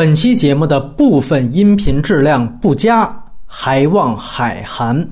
本期节目的部分音频质量不佳，还望海涵。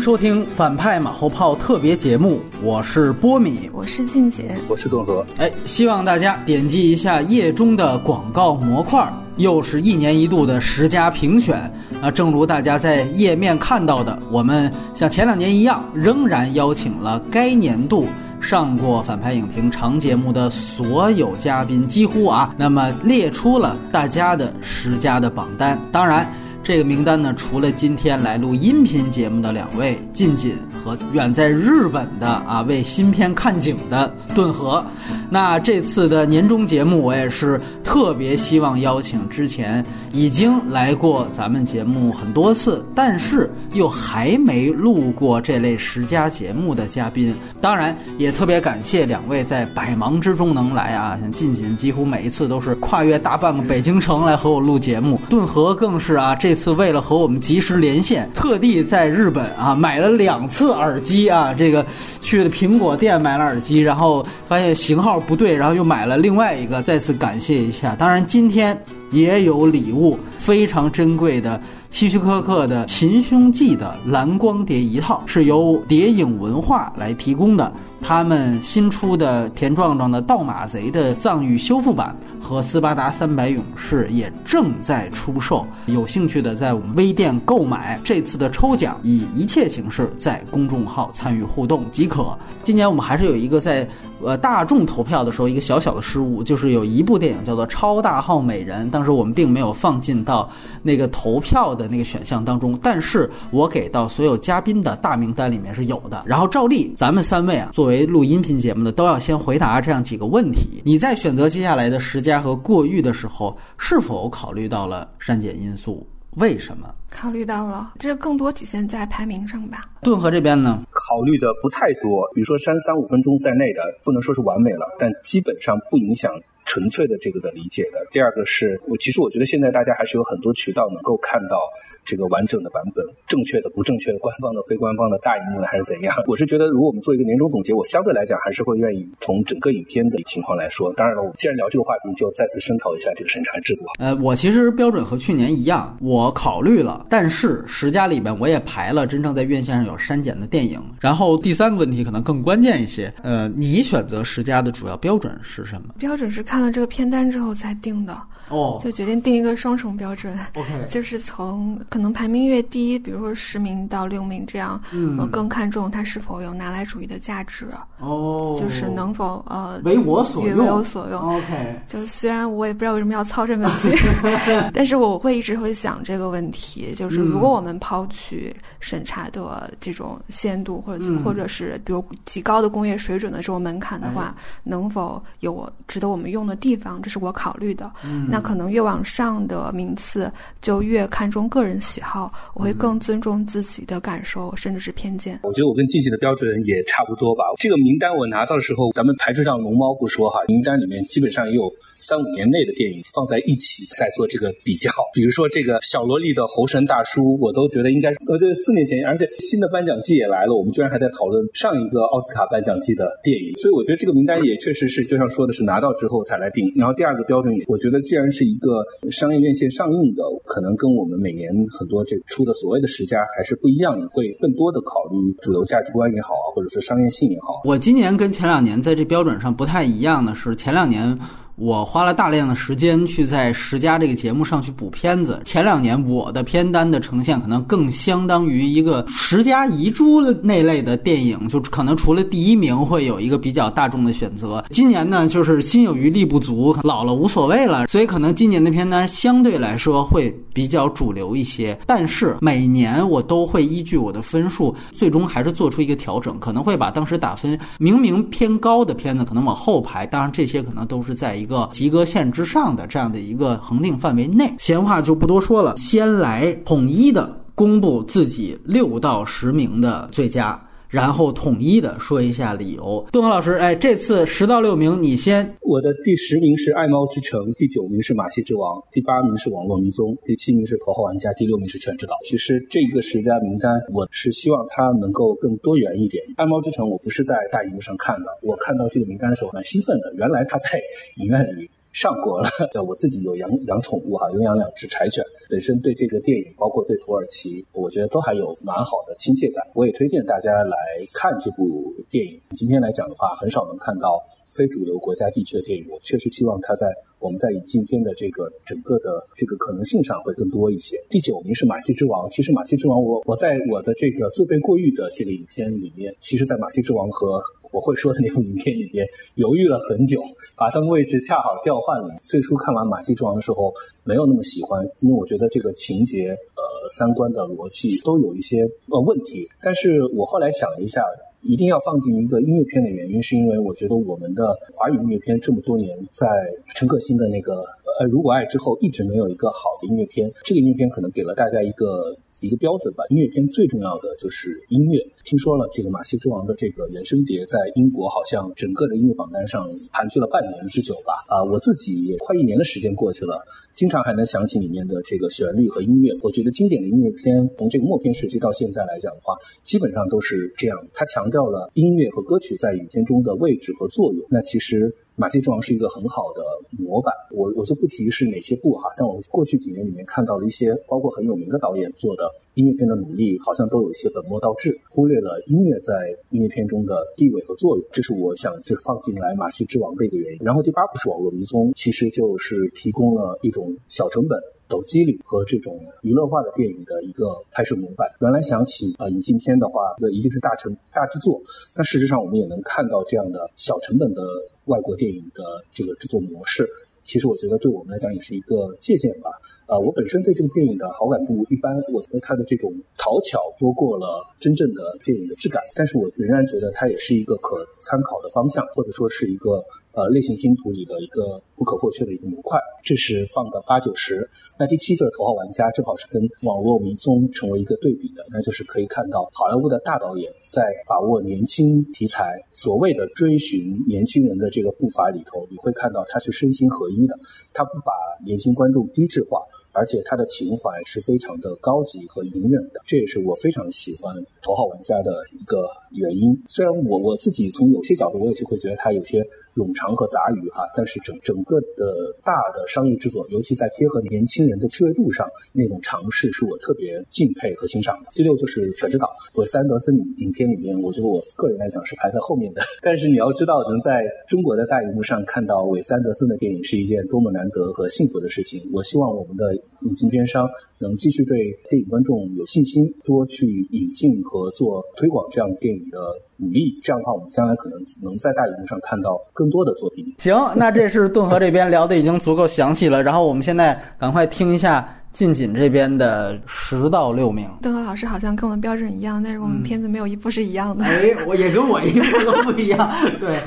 迎收听反派马后炮特别节目，我是波米，我是静姐，我是顿河。哎，希望大家点击一下页中的广告模块，又是一年一度的十佳评选啊！正如大家在页面看到的，我们像前两年一样，仍然邀请了该年度上过反派影评长节目的所有嘉宾，几乎啊，那么列出了大家的十佳的榜单。当然。这个名单呢，除了今天来录音频节目的两位近锦和远在日本的啊为新片看景的顿河，那这次的年终节目我也是特别希望邀请之前已经来过咱们节目很多次，但是又还没录过这类十佳节目的嘉宾。当然也特别感谢两位在百忙之中能来啊，像近锦几乎每一次都是跨越大半个北京城来和我录节目，顿河更是啊这。次为了和我们及时连线，特地在日本啊买了两次耳机啊，这个去了苹果店买了耳机，然后发现型号不对，然后又买了另外一个，再次感谢一下。当然今天也有礼物，非常珍贵的希区柯克的《秦凶记》的蓝光碟一套，是由谍影文化来提供的。他们新出的田壮壮的《盗马贼》的藏语修复版。和斯巴达三百勇士也正在出售，有兴趣的在我们微店购买。这次的抽奖以一切形式在公众号参与互动即可。今年我们还是有一个在呃大众投票的时候一个小小的失误，就是有一部电影叫做《超大号美人》，当时我们并没有放进到那个投票的那个选项当中，但是我给到所有嘉宾的大名单里面是有的。然后照例，咱们三位啊作为录音频节目的都要先回答这样几个问题，你在选择接下来的时间。和过誉的时候，是否考虑到了删减因素？为什么考虑到了？这更多体现在排名上吧。顿河这边呢，考虑的不太多。比如说删三五分钟在内的，不能说是完美了，但基本上不影响纯粹的这个的理解的。第二个是我其实我觉得现在大家还是有很多渠道能够看到。这个完整的版本，正确的、不正确的、官方的、非官方的、大荧幕的还是怎样？我是觉得，如果我们做一个年终总结，我相对来讲还是会愿意从整个影片的情况来说。当然了，我既然聊这个话题，就再次声讨一下这个审查制度。呃，我其实标准和去年一样，我考虑了，但是十佳里边我也排了真正在院线上有删减的电影。然后第三个问题可能更关键一些，呃，你选择十佳的主要标准是什么？标准是看了这个片单之后才定的。哦，就决定定一个双重标准。OK，就是从可能排名越低，比如说十名到六名这样，我更看重它是否有拿来主义的价值。哦，就是能否呃为我所用，为我所用。OK，就虽然我也不知道为什么要操这门心，但是我会一直会想这个问题，就是如果我们抛去审查的这种限度，或者或者是比如极高的工业水准的这种门槛的话，能否有值得我们用的地方？这是我考虑的。那。可能越往上的名次，就越看重个人喜好。我会更尊重自己的感受，甚至是偏见。我觉得我跟季季的标准也差不多吧。这个名单我拿到的时候，咱们排除掉龙猫不说哈，名单里面基本上也有三五年内的电影放在一起在做这个比较。比如说这个小萝莉的猴神大叔，我都觉得应该呃对四年前，而且新的颁奖季也来了，我们居然还在讨论上一个奥斯卡颁奖季的电影。所以我觉得这个名单也确实是就像说的是拿到之后才来定。然后第二个标准，我觉得既然是一个商业院线上映的，可能跟我们每年很多这出的所谓的十佳还是不一样，你会更多的考虑主流价值观也好啊，或者是商业性也好。我今年跟前两年在这标准上不太一样的是，前两年。我花了大量的时间去在十佳这个节目上去补片子。前两年我的片单的呈现可能更相当于一个十佳遗珠那类的电影，就可能除了第一名会有一个比较大众的选择。今年呢，就是心有余力不足，老了无所谓了，所以可能今年的片单相对来说会比较主流一些。但是每年我都会依据我的分数，最终还是做出一个调整，可能会把当时打分明明偏高的片子可能往后排。当然这些可能都是在一。个及格线之上的这样的一个恒定范围内，闲话就不多说了，先来统一的公布自己六到十名的最佳，然后统一的说一下理由。东河老师，哎，这次十到六名你先。我的第十名是爱猫之城，第九名是马戏之王，第八名是网络迷踪，第七名是头号玩家，第六名是全知道。其实这个十佳名单，我是希望它能够更多元一点。爱猫之城，我不是在大荧幕上看的，我看到这个名单的时候蛮兴奋的。原来它在影院里。上过了，我自己有养养宠物哈，有养两只柴犬，本身对这个电影，包括对土耳其，我觉得都还有蛮好的亲切感。我也推荐大家来看这部电影。今天来讲的话，很少能看到非主流国家地区的电影，我确实希望它在我们在引进片的这个整个的这个可能性上会更多一些。第九名是《马戏之王》，其实《马戏之王》我我在我的这个最被过誉的这个影片里面，其实在《马戏之王》和我会说的那部影片里边犹豫了很久，把他们位置恰好调换了。最初看完《马戏之王》的时候，没有那么喜欢，因为我觉得这个情节、呃三观的逻辑都有一些呃问题。但是我后来想了一下，一定要放进一个音乐片的原因，是因为我觉得我们的华语音乐片这么多年，在陈可辛的那个呃《如果爱》之后，一直没有一个好的音乐片。这个音乐片可能给了大家一个。一个标准吧，音乐片最重要的就是音乐。听说了这个《马戏之王》的这个原声碟，在英国好像整个的音乐榜单上盘踞了半年之久吧。啊，我自己也快一年的时间过去了，经常还能想起里面的这个旋律和音乐。我觉得经典的音乐片，从这个默片时期到现在来讲的话，基本上都是这样。它强调了音乐和歌曲在影片中的位置和作用。那其实。马戏之王是一个很好的模板，我我就不提是哪些部哈，但我过去几年里面看到了一些，包括很有名的导演做的音乐片的努力，好像都有一些本末倒置，忽略了音乐在音乐片中的地位和作用，这是我想就放进来马戏之王的一个原因。然后第八部是网络迷踪，其实就是提供了一种小成本。抖机灵和这种娱乐化的电影的一个拍摄模板。原来想起啊引进片的话，那一定是大成大制作。但事实上，我们也能看到这样的小成本的外国电影的这个制作模式。其实我觉得对我们来讲也是一个借鉴吧。啊，我本身对这个电影的好感度一般，我觉得它的这种讨巧多过了真正的电影的质感。但是我仍然觉得它也是一个可参考的方向，或者说是一个呃类型拼图里的一个不可或缺的一个模块。这是放的八九十。那第七就是头号玩家，正好是跟网络迷踪成为一个对比的，那就是可以看到好莱坞的大导演在把握年轻题材，所谓的追寻年轻人的这个步伐里头，你会看到他是身心合一的，他不把年轻观众低质化。而且他的情怀是非常的高级和隐忍的，这也是我非常喜欢头号玩家的一个原因。虽然我我自己从有些角度，我也就会觉得他有些。冗长和杂语哈，但是整整个的大的商业制作，尤其在贴合年轻人的趣味度上，那种尝试是我特别敬佩和欣赏的。第六就是《全知道》，韦斯安德森影片里面，我觉得我个人来讲是排在后面的。但是你要知道，能在中国的大荧幕上看到韦斯安德森的电影，是一件多么难得和幸福的事情。我希望我们的引进片商能继续对电影观众有信心，多去引进和做推广这样电影的。鼓励，这样的话，我们将来可能能在大荧幕上看到更多的作品。行，那这是顿河这边聊的已经足够详细了，然后我们现在赶快听一下。近锦这边的十到六名，邓和老师好像跟我们标准一样，但是我们片子没有一部是一样的。哎，我也跟我一部都不一样。对，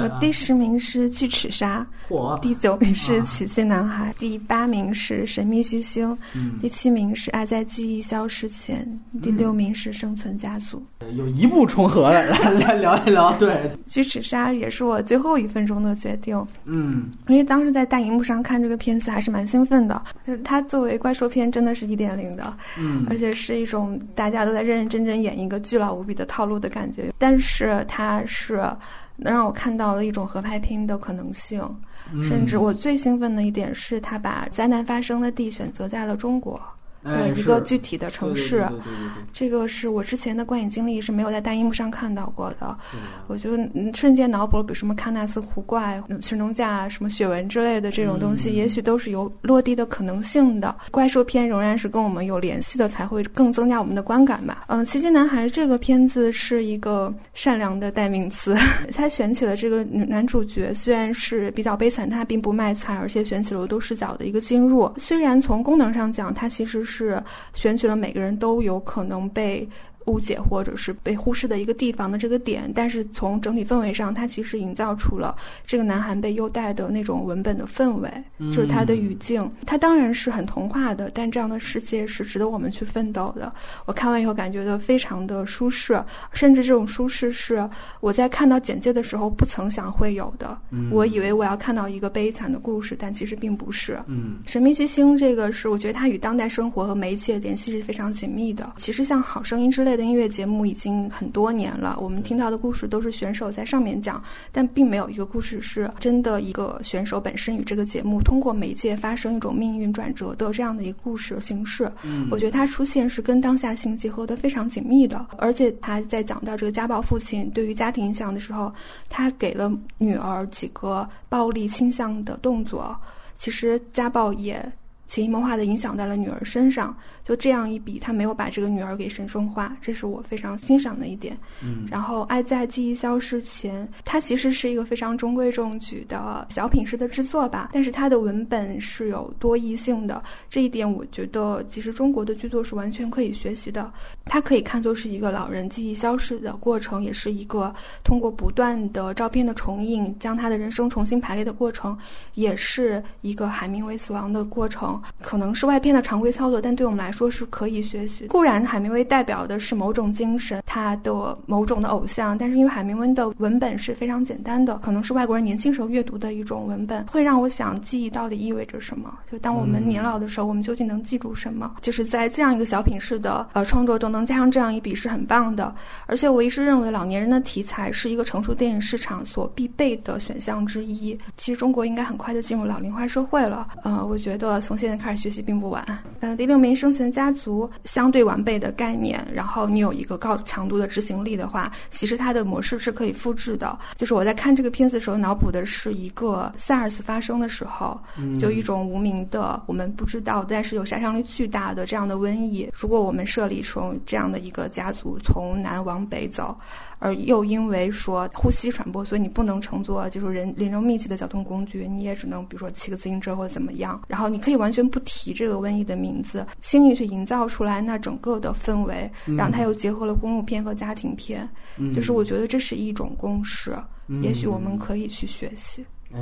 我第十名是巨齿鲨，第九名是奇迹男孩，第八名是神秘巨星，第七名是爱在记忆消失前，第六名是生存加速。有一部重合的，来来聊一聊。对，巨齿鲨也是我最后一分钟的决定。嗯，因为当时在大荧幕上看这个片子还是蛮兴奋的，就是它作为怪兽片真的是一点零的，嗯，而且是一种大家都在认认真真演一个巨老无比的套路的感觉。但是它是能让我看到了一种合拍片的可能性，甚至我最兴奋的一点是，他把灾难发生的地选择在了中国。对一个具体的城市，这个是我之前的观影经历是没有在大荧幕上看到过的。我就瞬间脑补了，比如什么喀纳斯湖怪、神农架、什么雪纹之类的这种东西，也许都是有落地的可能性的。怪兽片仍然是跟我们有联系的，才会更增加我们的观感吧。嗯，奇迹男孩这个片子是一个善良的代名词，他选起了这个女男主角，虽然是比较悲惨，他并不卖惨，而且选起了多视角的一个进入。虽然从功能上讲，它其实是是选取了每个人都有可能被误解或者是被忽视的一个地方的这个点，但是从整体氛围上，它其实营造出了这个南韩被优待的那种文本的氛围，就是它的语境。它当然是很童话的，但这样的世界是值得我们去奋斗的。我看完以后感觉到非常的舒适，甚至这种舒适是我在看到简介的时候不曾想会有的。我以为我要看到一个悲惨的故事，但其实并不是。嗯，神秘巨星这个是我觉得它与当代生活和媒介联系是非常紧密的。其实像《好声音》之类的。音乐节目已经很多年了，我们听到的故事都是选手在上面讲，但并没有一个故事是真的一个选手本身与这个节目通过媒介发生一种命运转折的这样的一个故事形式。嗯，我觉得它出现是跟当下性结合的非常紧密的，而且他在讲到这个家暴父亲对于家庭影响的时候，他给了女儿几个暴力倾向的动作，其实家暴也潜移默化的影响在了女儿身上。就这样一笔，他没有把这个女儿给神圣化，这是我非常欣赏的一点。嗯，然后《爱在记忆消失前》，它其实是一个非常中规中矩的小品式的制作吧，但是它的文本是有多义性的，这一点我觉得其实中国的剧作是完全可以学习的。它可以看作是一个老人记忆消失的过程，也是一个通过不断的照片的重印，将他的人生重新排列的过程，也是一个海明威死亡的过程。可能是外片的常规操作，但对我们来说。说是可以学习。固然海明威代表的是某种精神，他的某种的偶像，但是因为海明威的文本是非常简单的，可能是外国人年轻时候阅读的一种文本，会让我想记忆到底意味着什么。就当我们年老的时候，我们究竟能记住什么？就是在这样一个小品式的呃创作中，能加上这样一笔是很棒的。而且我一直认为老年人的题材是一个成熟电影市场所必备的选项之一。其实中国应该很快就进入老龄化社会了。呃，我觉得从现在开始学习并不晚。嗯，第六名生存。家族相对完备的概念，然后你有一个高强度的执行力的话，其实它的模式是可以复制的。就是我在看这个片子的时候，脑补的是一个 SARS 发生的时候，就一种无名的、我们不知道但是有杀伤力巨大的这样的瘟疫。如果我们设立成这样的一个家族从南往北走。而又因为说呼吸传播，所以你不能乘坐就是人人流密集的交通工具，你也只能比如说骑个自行车或者怎么样。然后你可以完全不提这个瘟疫的名字，轻易去营造出来那整个的氛围，然后它又结合了公路片和家庭片，就是我觉得这是一种公式，也许我们可以去学习。哎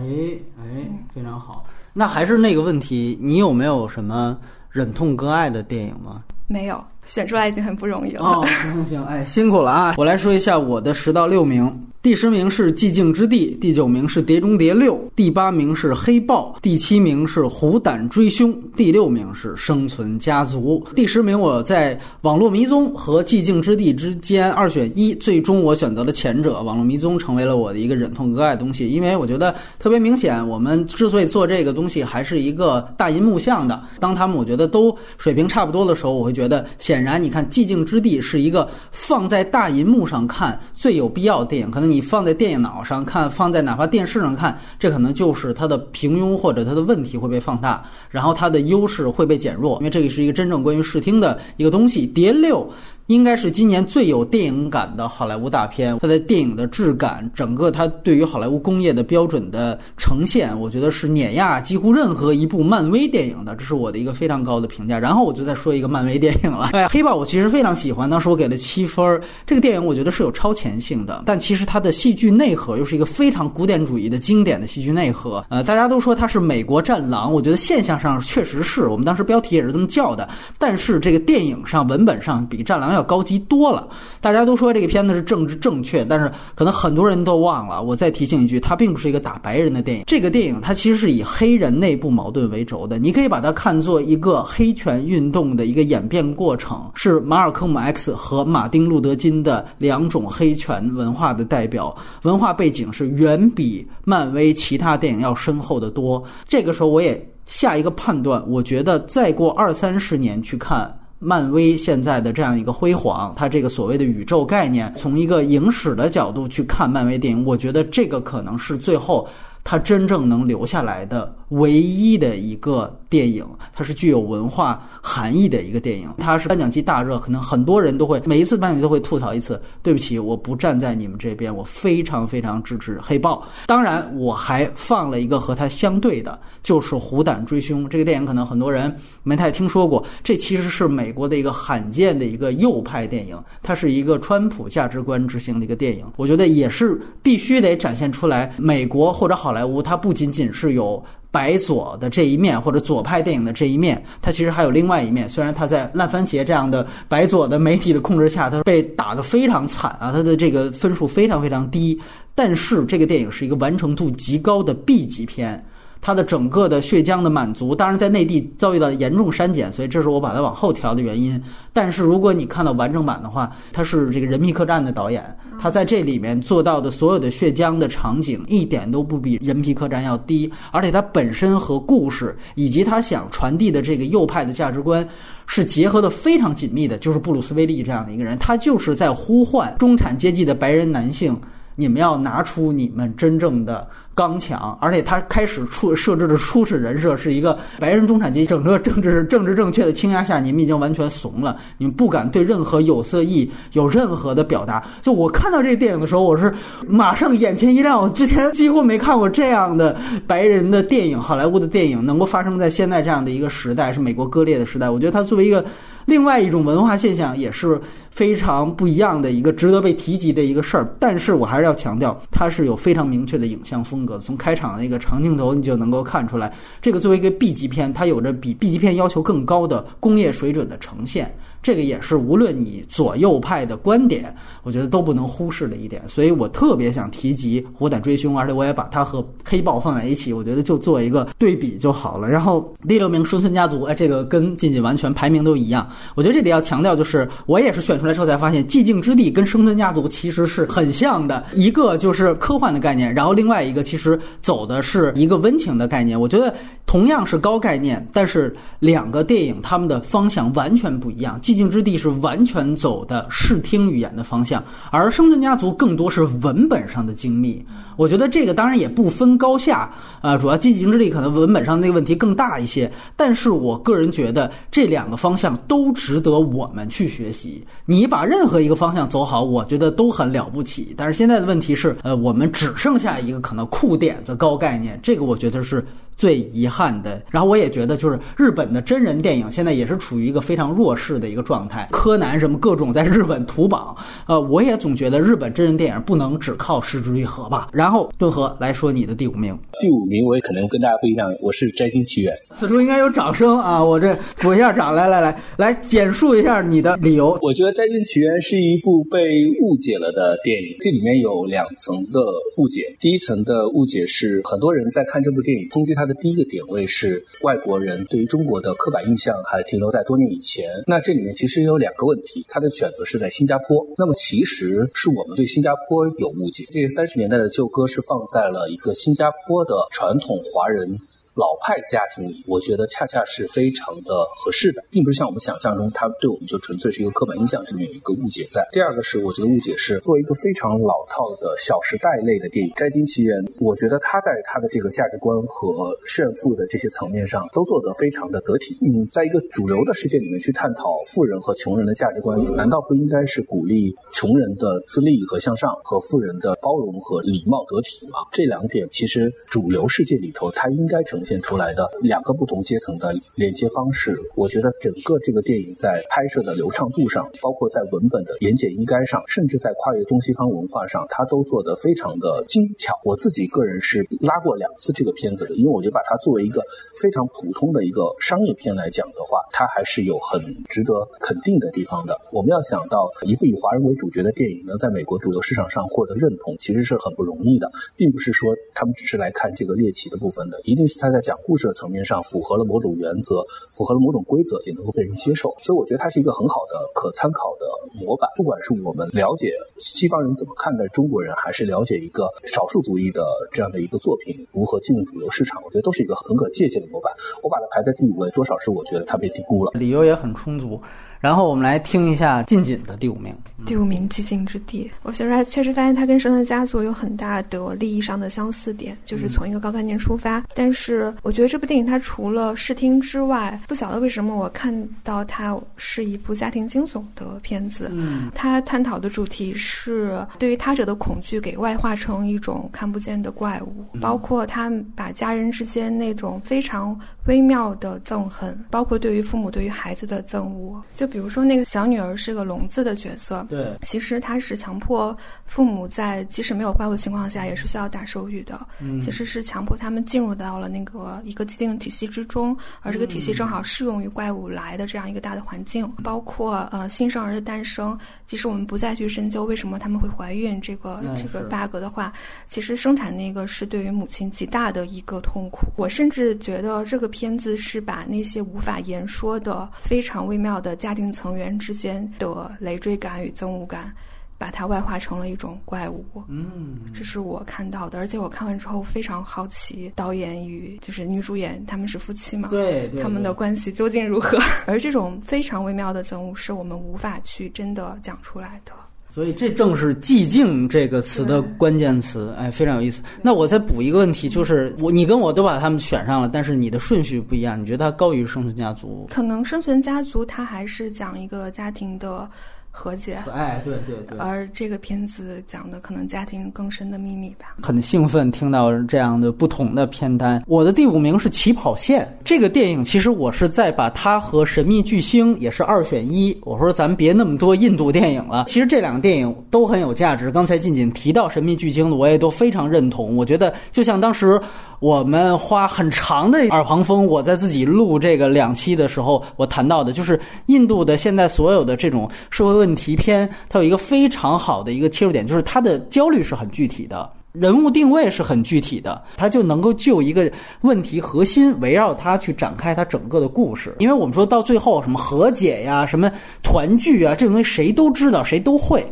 哎，非常好。那还是那个问题，你有没有什么忍痛割爱的电影吗？没有。选出来已经很不容易了。哦，行行行，哎，辛苦了啊！我来说一下我的十到六名。第十名是《寂静之地》，第九名是《碟中谍六》，第八名是《黑豹》，第七名是《虎胆追凶》，第六名是《生存家族》。第十名我在《网络迷踪》和《寂静之地》之间二选一，最终我选择了前者，《网络迷踪》成为了我的一个忍痛割爱的东西，因为我觉得特别明显，我们之所以做这个东西，还是一个大银幕向的。当他们我觉得都水平差不多的时候，我会觉得显显然，你看《寂静之地》是一个放在大银幕上看最有必要的电影，可能。你放在电脑上看，放在哪怕电视上看，这可能就是它的平庸或者它的问题会被放大，然后它的优势会被减弱，因为这个是一个真正关于视听的一个东西。碟六。应该是今年最有电影感的好莱坞大片，它的电影的质感，整个它对于好莱坞工业的标准的呈现，我觉得是碾压几乎任何一部漫威电影的，这是我的一个非常高的评价。然后我就再说一个漫威电影了，哎，黑豹我其实非常喜欢，当时我给了七分。这个电影我觉得是有超前性的，但其实它的戏剧内核又是一个非常古典主义的经典的戏剧内核。呃，大家都说它是美国战狼，我觉得现象上确实是我们当时标题也是这么叫的，但是这个电影上文本上比战狼要。要高级多了。大家都说这个片子是政治正确，但是可能很多人都忘了。我再提醒一句，它并不是一个打白人的电影。这个电影它其实是以黑人内部矛盾为轴的。你可以把它看作一个黑权运动的一个演变过程，是马尔科姆 X 和马丁路德金的两种黑权文化的代表。文化背景是远比漫威其他电影要深厚的多。这个时候我也下一个判断，我觉得再过二三十年去看。漫威现在的这样一个辉煌，它这个所谓的宇宙概念，从一个影史的角度去看漫威电影，我觉得这个可能是最后。它真正能留下来的唯一的一个电影，它是具有文化含义的一个电影。它是颁奖季大热，可能很多人都会每一次颁奖都会吐槽一次。对不起，我不站在你们这边，我非常非常支持黑豹。当然，我还放了一个和它相对的，就是《虎胆追凶》这个电影，可能很多人没太听说过。这其实是美国的一个罕见的一个右派电影，它是一个川普价值观执行的一个电影。我觉得也是必须得展现出来，美国或者好莱坞，它不仅仅是有白左的这一面，或者左派电影的这一面，它其实还有另外一面。虽然它在烂番茄这样的白左的媒体的控制下，它被打得非常惨啊，它的这个分数非常非常低。但是这个电影是一个完成度极高的 B 级片。它的整个的血浆的满足，当然在内地遭遇到严重删减，所以这是我把它往后调的原因。但是如果你看到完整版的话，他是这个人皮客栈的导演，他在这里面做到的所有的血浆的场景一点都不比人皮客栈要低，而且它本身和故事以及他想传递的这个右派的价值观是结合的非常紧密的。就是布鲁斯威利这样的一个人，他就是在呼唤中产阶级的白人男性，你们要拿出你们真正的。刚强，而且他开始出设置的初始人设是一个白人中产阶级，整个政治政治正确的倾压下，你们已经完全怂了，你们不敢对任何有色裔有任何的表达。就我看到这个电影的时候，我是马上眼前一亮，我之前几乎没看过这样的白人的电影，好莱坞的电影能够发生在现在这样的一个时代，是美国割裂的时代。我觉得他作为一个。另外一种文化现象也是非常不一样的一个值得被提及的一个事儿，但是我还是要强调，它是有非常明确的影像风格。从开场的那个长镜头，你就能够看出来，这个作为一个 B 级片，它有着比 B 级片要求更高的工业水准的呈现。这个也是无论你左右派的观点，我觉得都不能忽视的一点，所以我特别想提及《虎胆追凶》，而且我也把它和《黑豹》放在一起，我觉得就做一个对比就好了。然后第六名《生存家族》，哎，这个跟近近完全排名都一样。我觉得这里要强调就是，我也是选出来之后才发现，《寂静之地》跟《生存家族》其实是很像的，一个就是科幻的概念，然后另外一个其实走的是一个温情的概念。我觉得同样是高概念，但是两个电影他们的方向完全不一样。寂静之地是完全走的视听语言的方向，而生存家族更多是文本上的精密。我觉得这个当然也不分高下，啊，主要寂静之地可能文本上那个问题更大一些。但是我个人觉得这两个方向都值得我们去学习。你把任何一个方向走好，我觉得都很了不起。但是现在的问题是，呃，我们只剩下一个可能酷点子高概念，这个我觉得是。最遗憾的，然后我也觉得，就是日本的真人电影现在也是处于一个非常弱势的一个状态。柯南什么各种在日本屠榜，呃，我也总觉得日本真人电影不能只靠失之愈合吧。然后顿河来说你的第五名，第五名我也可能跟大家不一样，我是摘星奇缘。此处应该有掌声啊！我这鼓一下掌，来来来来简述一下你的理由。我觉得摘星奇缘是一部被误解了的电影，这里面有两层的误解。第一层的误解是很多人在看这部电影抨击他。第一个点位是外国人对于中国的刻板印象还停留在多年以前。那这里面其实有两个问题，他的选择是在新加坡。那么其实是我们对新加坡有误解。这些三十年代的旧歌是放在了一个新加坡的传统华人。老派家庭里，我觉得恰恰是非常的合适的，并不是像我们想象中，它对我们就纯粹是一个刻板印象，这里面有一个误解在。第二个是，我觉得误解是作为一个非常老套的小时代类的电影《摘金奇缘》，我觉得他在他的这个价值观和炫富的这些层面上都做得非常的得体。嗯，在一个主流的世界里面去探讨富人和穷人的价值观，难道不应该是鼓励穷人的自立和向上，和富人的包容和礼貌得体吗？这两点其实主流世界里头它应该呈。现现出来的两个不同阶层的连接方式，我觉得整个这个电影在拍摄的流畅度上，包括在文本的言简意赅上，甚至在跨越东西方文化上，它都做得非常的精巧。我自己个人是拉过两次这个片子的，因为我觉得把它作为一个非常普通的一个商业片来讲的话，它还是有很值得肯定的地方的。我们要想到一部以华人为主角的电影能在美国主流市场上获得认同，其实是很不容易的，并不是说他们只是来看这个猎奇的部分的，一定是他在。在讲故事的层面上，符合了某种原则，符合了某种规则，也能够被人接受。所以我觉得它是一个很好的可参考的模板。不管是我们了解西方人怎么看待中国人，还是了解一个少数族裔的这样的一个作品如何进入主流市场，我觉得都是一个很可借鉴的模板。我把它排在第五位，多少是我觉得它被低估了。理由也很充足。然后我们来听一下近景的第五名。第五名《寂静之地》，我写出来确实发现它跟《圣诞家族》有很大的利益上的相似点，就是从一个高概念出发。但是我觉得这部电影它除了视听之外，不晓得为什么我看到它是一部家庭惊悚的片子。嗯，它探讨的主题是对于他者的恐惧给外化成一种看不见的怪物，包括他把家人之间那种非常微妙的憎恨，包括对于父母对于孩子的憎恶。就比如说那个小女儿是个聋子的角色。对，其实她是强迫父母在即使没有怪物的情况下，也是需要打手语的。嗯，其实是强迫他们进入到了那个一个既定的体系之中，而这个体系正好适用于怪物来的这样一个大的环境。包括呃新生儿的诞生，即使我们不再去深究为什么他们会怀孕这个这个 bug 的话，其实生产那个是对于母亲极大的一个痛苦。我甚至觉得这个片子是把那些无法言说的非常微妙的家庭成员之间的累赘感与。憎恶感，把它外化成了一种怪物。嗯，这是我看到的，而且我看完之后非常好奇，导演与就是女主演他们是夫妻嘛？对，他们的关系究竟如何？而这种非常微妙的憎恶，是我们无法去真的讲出来的。所以这正是“寂静”这个词的关键词，哎，非常有意思。那我再补一个问题，就是我你跟我都把他们选上了，但是你的顺序不一样，你觉得它高于《生存家族》？可能《生存家族》它还是讲一个家庭的。和解，哎，对对对，而这个片子讲的可能家庭更深的秘密吧。很兴奋听到这样的不同的片单。我的第五名是《起跑线》这个电影，其实我是在把它和《神秘巨星》也是二选一。我说咱别那么多印度电影了，其实这两个电影都很有价值。刚才静静提到《神秘巨星》的，我也都非常认同。我觉得就像当时。我们花很长的耳旁风，我在自己录这个两期的时候，我谈到的就是印度的现在所有的这种社会问题片，它有一个非常好的一个切入点，就是它的焦虑是很具体的，人物定位是很具体的，它就能够就一个问题核心围绕它去展开它整个的故事。因为我们说到最后什么和解呀、什么团聚啊，这种东西谁都知道，谁都会。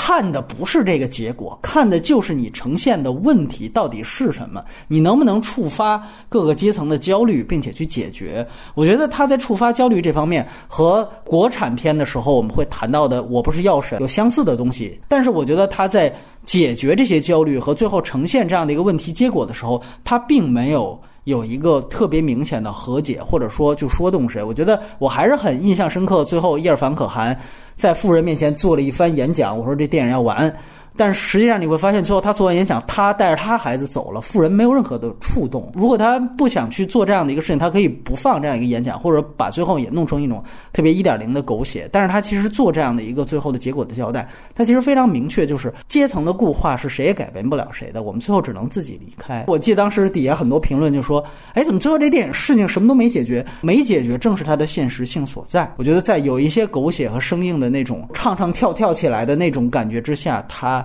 看的不是这个结果，看的就是你呈现的问题到底是什么，你能不能触发各个阶层的焦虑，并且去解决？我觉得他在触发焦虑这方面和国产片的时候我们会谈到的《我不是药神》有相似的东西，但是我觉得他在解决这些焦虑和最后呈现这样的一个问题结果的时候，他并没有有一个特别明显的和解，或者说就说动谁。我觉得我还是很印象深刻，最后伊尔凡可汗。在富人面前做了一番演讲，我说这电影要完。但实际上你会发现，最后他做完演讲，他带着他孩子走了，富人没有任何的触动。如果他不想去做这样的一个事情，他可以不放这样一个演讲，或者把最后也弄成一种特别一点零的狗血。但是他其实做这样的一个最后的结果的交代，他其实非常明确，就是阶层的固化是谁也改变不了谁的，我们最后只能自己离开。我记得当时底下很多评论就说：“哎，怎么最后这电影事情什么都没解决？没解决正是它的现实性所在。”我觉得在有一些狗血和生硬的那种唱唱跳跳起来的那种感觉之下，他。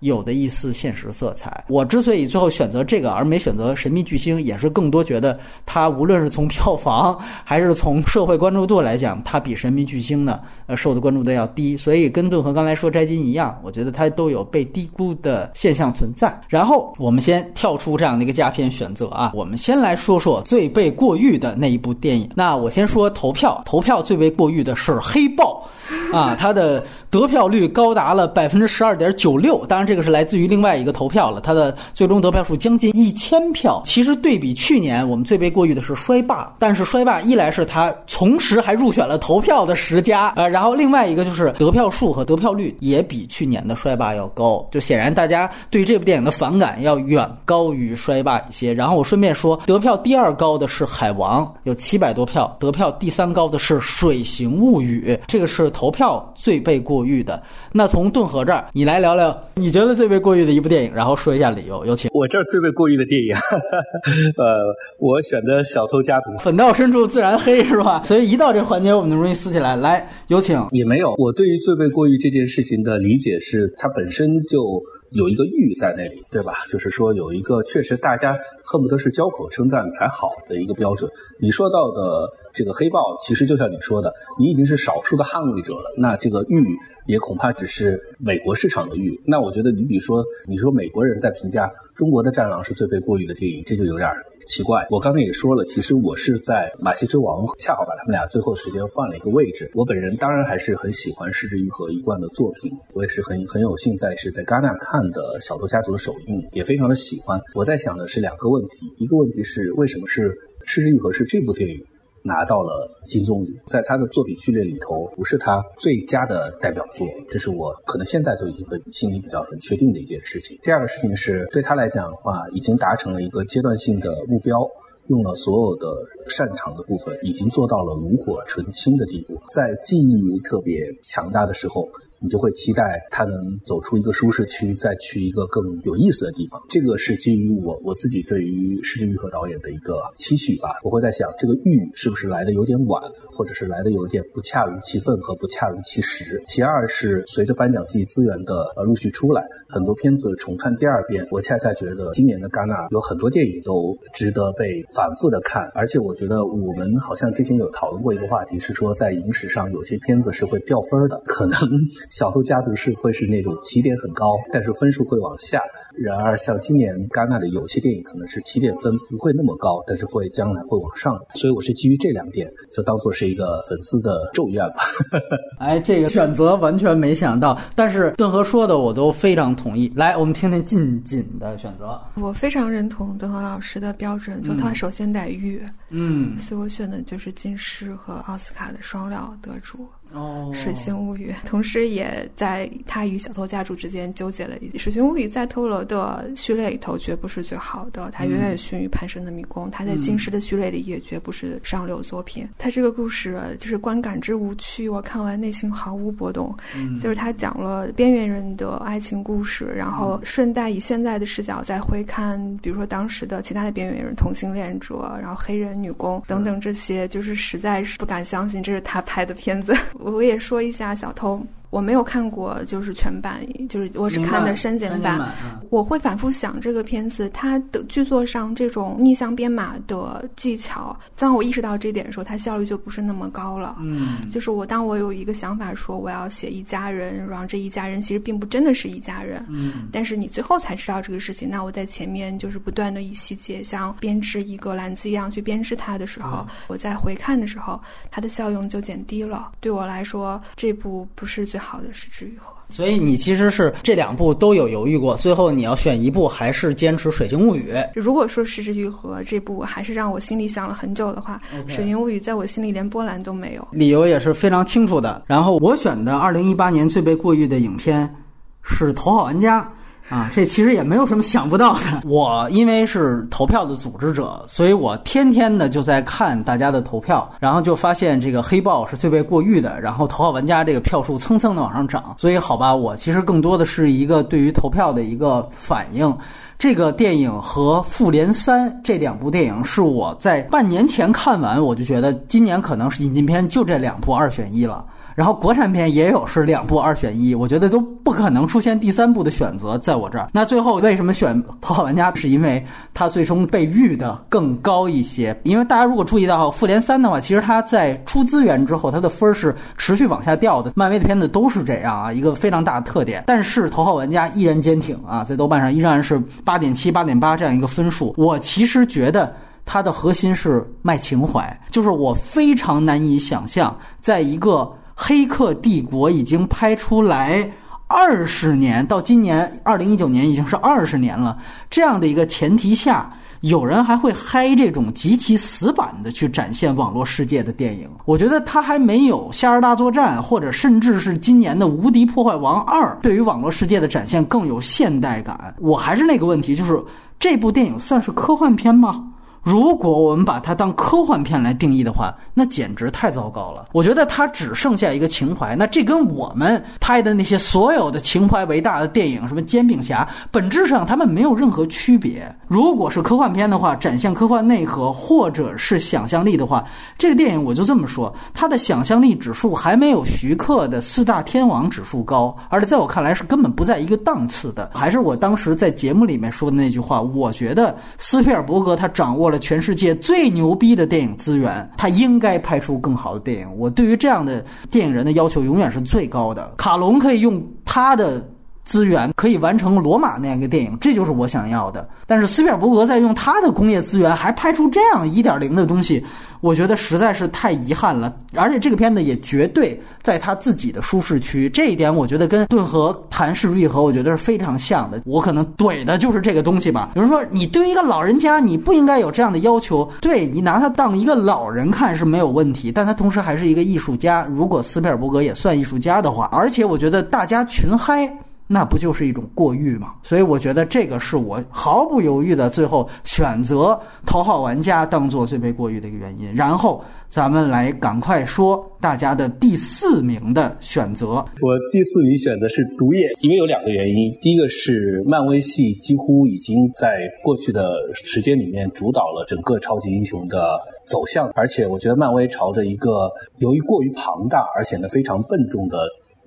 有的一丝现实色彩。我之所以最后选择这个而没选择《神秘巨星》，也是更多觉得它无论是从票房还是从社会关注度来讲，它比《神秘巨星》呢呃受的关注度要低。所以跟顿和刚才说摘金一样，我觉得它都有被低估的现象存在。然后我们先跳出这样的一个佳片选择啊，我们先来说说最被过誉的那一部电影。那我先说投票，投票最被过誉的是《黑豹》。啊，它的得票率高达了百分之十二点九六，当然这个是来自于另外一个投票了，它的最终得票数将近一千票。其实对比去年，我们最被过誉的是《衰霸》，但是《衰霸》一来是它同时还入选了投票的十佳，呃，然后另外一个就是得票数和得票率也比去年的《衰霸》要高，就显然大家对这部电影的反感要远高于《衰霸》一些。然后我顺便说，得票第二高的是《海王》，有七百多票，得票第三高的是《水形物语》，这个是。投票最被过誉的，那从顿河这儿，你来聊聊你觉得最被过誉的一部电影，然后说一下理由。有请。我这儿最被过誉的电影，呃，我选的《小偷家族》。粉到深处自然黑，是吧？所以一到这环节，我们就容易撕起来。来，有请。也没有，我对于最被过誉这件事情的理解是，它本身就。有一个欲在那里，对吧？就是说有一个确实大家恨不得是交口称赞才好的一个标准。你说到的这个黑豹，其实就像你说的，你已经是少数的捍卫者了。那这个玉也恐怕只是美国市场的玉。那我觉得，你比如说，你说美国人在评价中国的《战狼》是最被过誉的电影，这就有点奇怪。我刚才也说了，其实我是在《马戏之王》恰好把他们俩最后时间换了一个位置。我本人当然还是很喜欢失之愈合一贯的作品，我也是很很有幸在是在戛纳看的《小偷家族》的首映，也非常的喜欢。我在想的是两个问题，一个问题是为什么是失之愈合是这部电影？拿到了金棕榈，在他的作品序列里头，不是他最佳的代表作，这是我可能现在都已经会心里比较很确定的一件事情。第二个事情是对他来讲的话，已经达成了一个阶段性的目标，用了所有的擅长的部分，已经做到了炉火纯青的地步，在记忆特别强大的时候。你就会期待他能走出一个舒适区，再去一个更有意思的地方。这个是基于我我自己对于施之玉和导演的一个期许吧。我会在想，这个玉是不是来的有点晚，或者是来的有点不恰如其分和不恰如其时。其二是随着颁奖季资源的呃陆续出来，很多片子重看第二遍，我恰恰觉得今年的戛纳有很多电影都值得被反复的看。而且我觉得我们好像之前有讨论过一个话题，是说在影史上有些片子是会掉分的，可能。小偷家族是会是那种起点很高，但是分数会往下。然而，像今年戛纳的有些电影可能是起点分不会那么高，但是会将来会往上。所以我是基于这两点，就当做是一个粉丝的咒怨吧。哎，这个选择完全没想到，但是顿河说的我都非常同意。来，我们听听近锦的选择。我非常认同顿河老师的标准，就他首先得玉，嗯，所以我选的就是金狮和奥斯卡的双料得主。哦，《水星物语》，同时也在他与小偷家族之间纠结了一。《水星物语》在特罗的序列里头绝不是最好的，它远远逊于《潘神的迷宫》。它在金狮的序列里也绝不是上流作品。它这个故事就是观感之无趣，我看完内心毫无波动。就是他讲了边缘人的爱情故事，然后顺带以现在的视角再回看，比如说当时的其他的边缘人、同性恋者，然后黑人女工等等这些，就是实在是不敢相信这是他拍的片子。我也说一下小偷。我没有看过，就是全版，就是我只看的删减版。我会反复想这个片子，它的剧作上这种逆向编码的技巧，当我意识到这一点的时候，它效率就不是那么高了。嗯，就是我当我有一个想法说我要写一家人，然后这一家人其实并不真的是一家人。嗯，但是你最后才知道这个事情，那我在前面就是不断的以细节像编织一个篮子一样去编织它的时候，我在回看的时候，它的效用就减低了。对我来说，这部不是最。好的是之愈合，所以你其实是这两部都有犹豫过，最后你要选一部，还是坚持《水晶物语》？如果说失之愈合这部还是让我心里想了很久的话，《水晶物语》在我心里连波澜都没有，理由也是非常清楚的。然后我选的二零一八年最被过誉的影片是《头号玩家》。啊，这其实也没有什么想不到的。我因为是投票的组织者，所以我天天的就在看大家的投票，然后就发现这个黑豹是最被过誉的，然后头号玩家这个票数蹭蹭的往上涨。所以好吧，我其实更多的是一个对于投票的一个反应。这个电影和《复联三》这两部电影是我在半年前看完，我就觉得今年可能是引进片就这两部二选一了。然后国产片也有是两部二选一，我觉得都不可能出现第三部的选择在我这儿。那最后为什么选《头号玩家》？是因为它最终被誉的更高一些。因为大家如果注意到《复联三》的话，其实它在出资源之后，它的分儿是持续往下掉的。漫威的片子都是这样啊，一个非常大的特点。但是《头号玩家》依然坚挺啊，在豆瓣上依然是八点七、八点八这样一个分数。我其实觉得它的核心是卖情怀，就是我非常难以想象，在一个。《黑客帝国》已经拍出来二十年，到今年二零一九年已经是二十年了。这样的一个前提下，有人还会嗨这种极其死板的去展现网络世界的电影？我觉得他还没有《夏日大作战》或者甚至是今年的《无敌破坏王二》对于网络世界的展现更有现代感。我还是那个问题，就是这部电影算是科幻片吗？如果我们把它当科幻片来定义的话，那简直太糟糕了。我觉得它只剩下一个情怀，那这跟我们拍的那些所有的情怀伟大的电影，什么《煎饼侠》，本质上他们没有任何区别。如果是科幻片的话，展现科幻内核或者是想象力的话，这个电影我就这么说，它的想象力指数还没有徐克的四大天王指数高，而且在我看来是根本不在一个档次的。还是我当时在节目里面说的那句话，我觉得斯皮尔伯格他掌握。了全世界最牛逼的电影资源，他应该拍出更好的电影。我对于这样的电影人的要求永远是最高的。卡隆可以用他的资源可以完成《罗马》那样一个电影，这就是我想要的。但是斯皮尔伯格在用他的工业资源还拍出这样一点零的东西，我觉得实在是太遗憾了。而且这个片子也绝对在他自己的舒适区，这一点我觉得跟顿河谈势愈合，我觉得是非常像的。我可能怼的就是这个东西吧。有人说，你对于一个老人家，你不应该有这样的要求。对你拿他当一个老人看是没有问题，但他同时还是一个艺术家。如果斯皮尔伯格也算艺术家的话，而且我觉得大家群嗨。那不就是一种过誉吗？所以我觉得这个是我毫不犹豫的最后选择头号玩家当做最被过誉的一个原因。然后咱们来赶快说大家的第四名的选择。我第四名选的是《毒液》，因为有两个原因。第一个是漫威系几乎已经在过去的时间里面主导了整个超级英雄的走向，而且我觉得漫威朝着一个由于过于庞大而显得非常笨重的。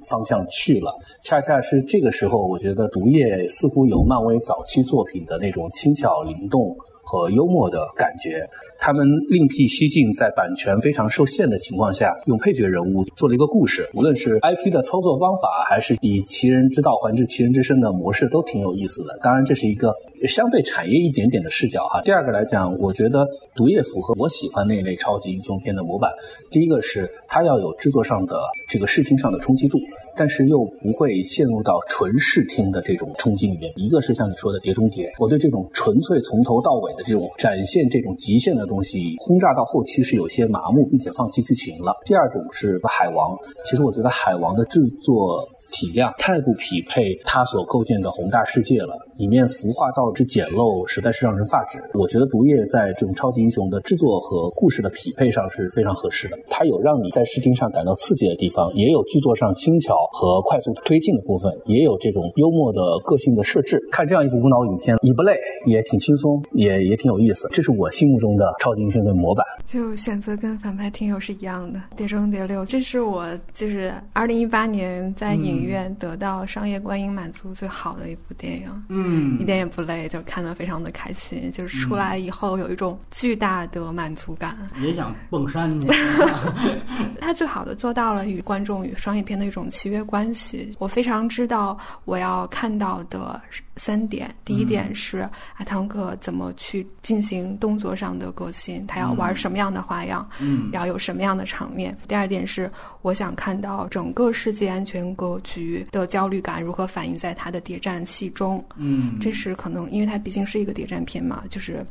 方向去了，恰恰是这个时候，我觉得《毒液》似乎有漫威早期作品的那种轻巧灵动。和幽默的感觉，他们另辟蹊径，在版权非常受限的情况下，用配角人物做了一个故事。无论是 IP 的操作方法，还是以其人之道还治其人之身的模式，都挺有意思的。当然，这是一个相对产业一点点的视角哈。第二个来讲，我觉得《毒液》符合我喜欢那一类超级英雄片的模板。第一个是它要有制作上的这个视听上的冲击度。但是又不会陷入到纯视听的这种冲击里面。一个是像你说的《碟中谍》，我对这种纯粹从头到尾的这种展现这种极限的东西，轰炸到后期是有些麻木，并且放弃剧情了。第二种是《海王》，其实我觉得《海王》的制作。体量太不匹配他所构建的宏大世界了，里面服化道之简陋，实在是让人发指。我觉得毒液在这种超级英雄的制作和故事的匹配上是非常合适的。它有让你在视听上感到刺激的地方，也有剧作上轻巧和快速推进的部分，也有这种幽默的个性的设置。看这样一部无脑影片，你不累，也挺轻松，也也挺有意思。这是我心目中的超级英雄的模板。就选择跟反派听友是一样的，《碟中谍六》，这是我就是二零一八年在影。影院得到商业观影满足最好的一部电影，嗯，一点也不累，就看得非常的开心，就是出来以后有一种巨大的满足感，也想蹦山去。他最好的做到了与观众与商业片的一种契约关系。我非常知道我要看到的三点，第一点是阿汤哥怎么去进行动作上的革新，他要玩什么样的花样，嗯，要有什么样的场面。第二点是我想看到整个世界安全格局。的焦虑感如何反映在他的谍战戏中？嗯，这是可能，因为它毕竟是一个谍战片嘛，就是，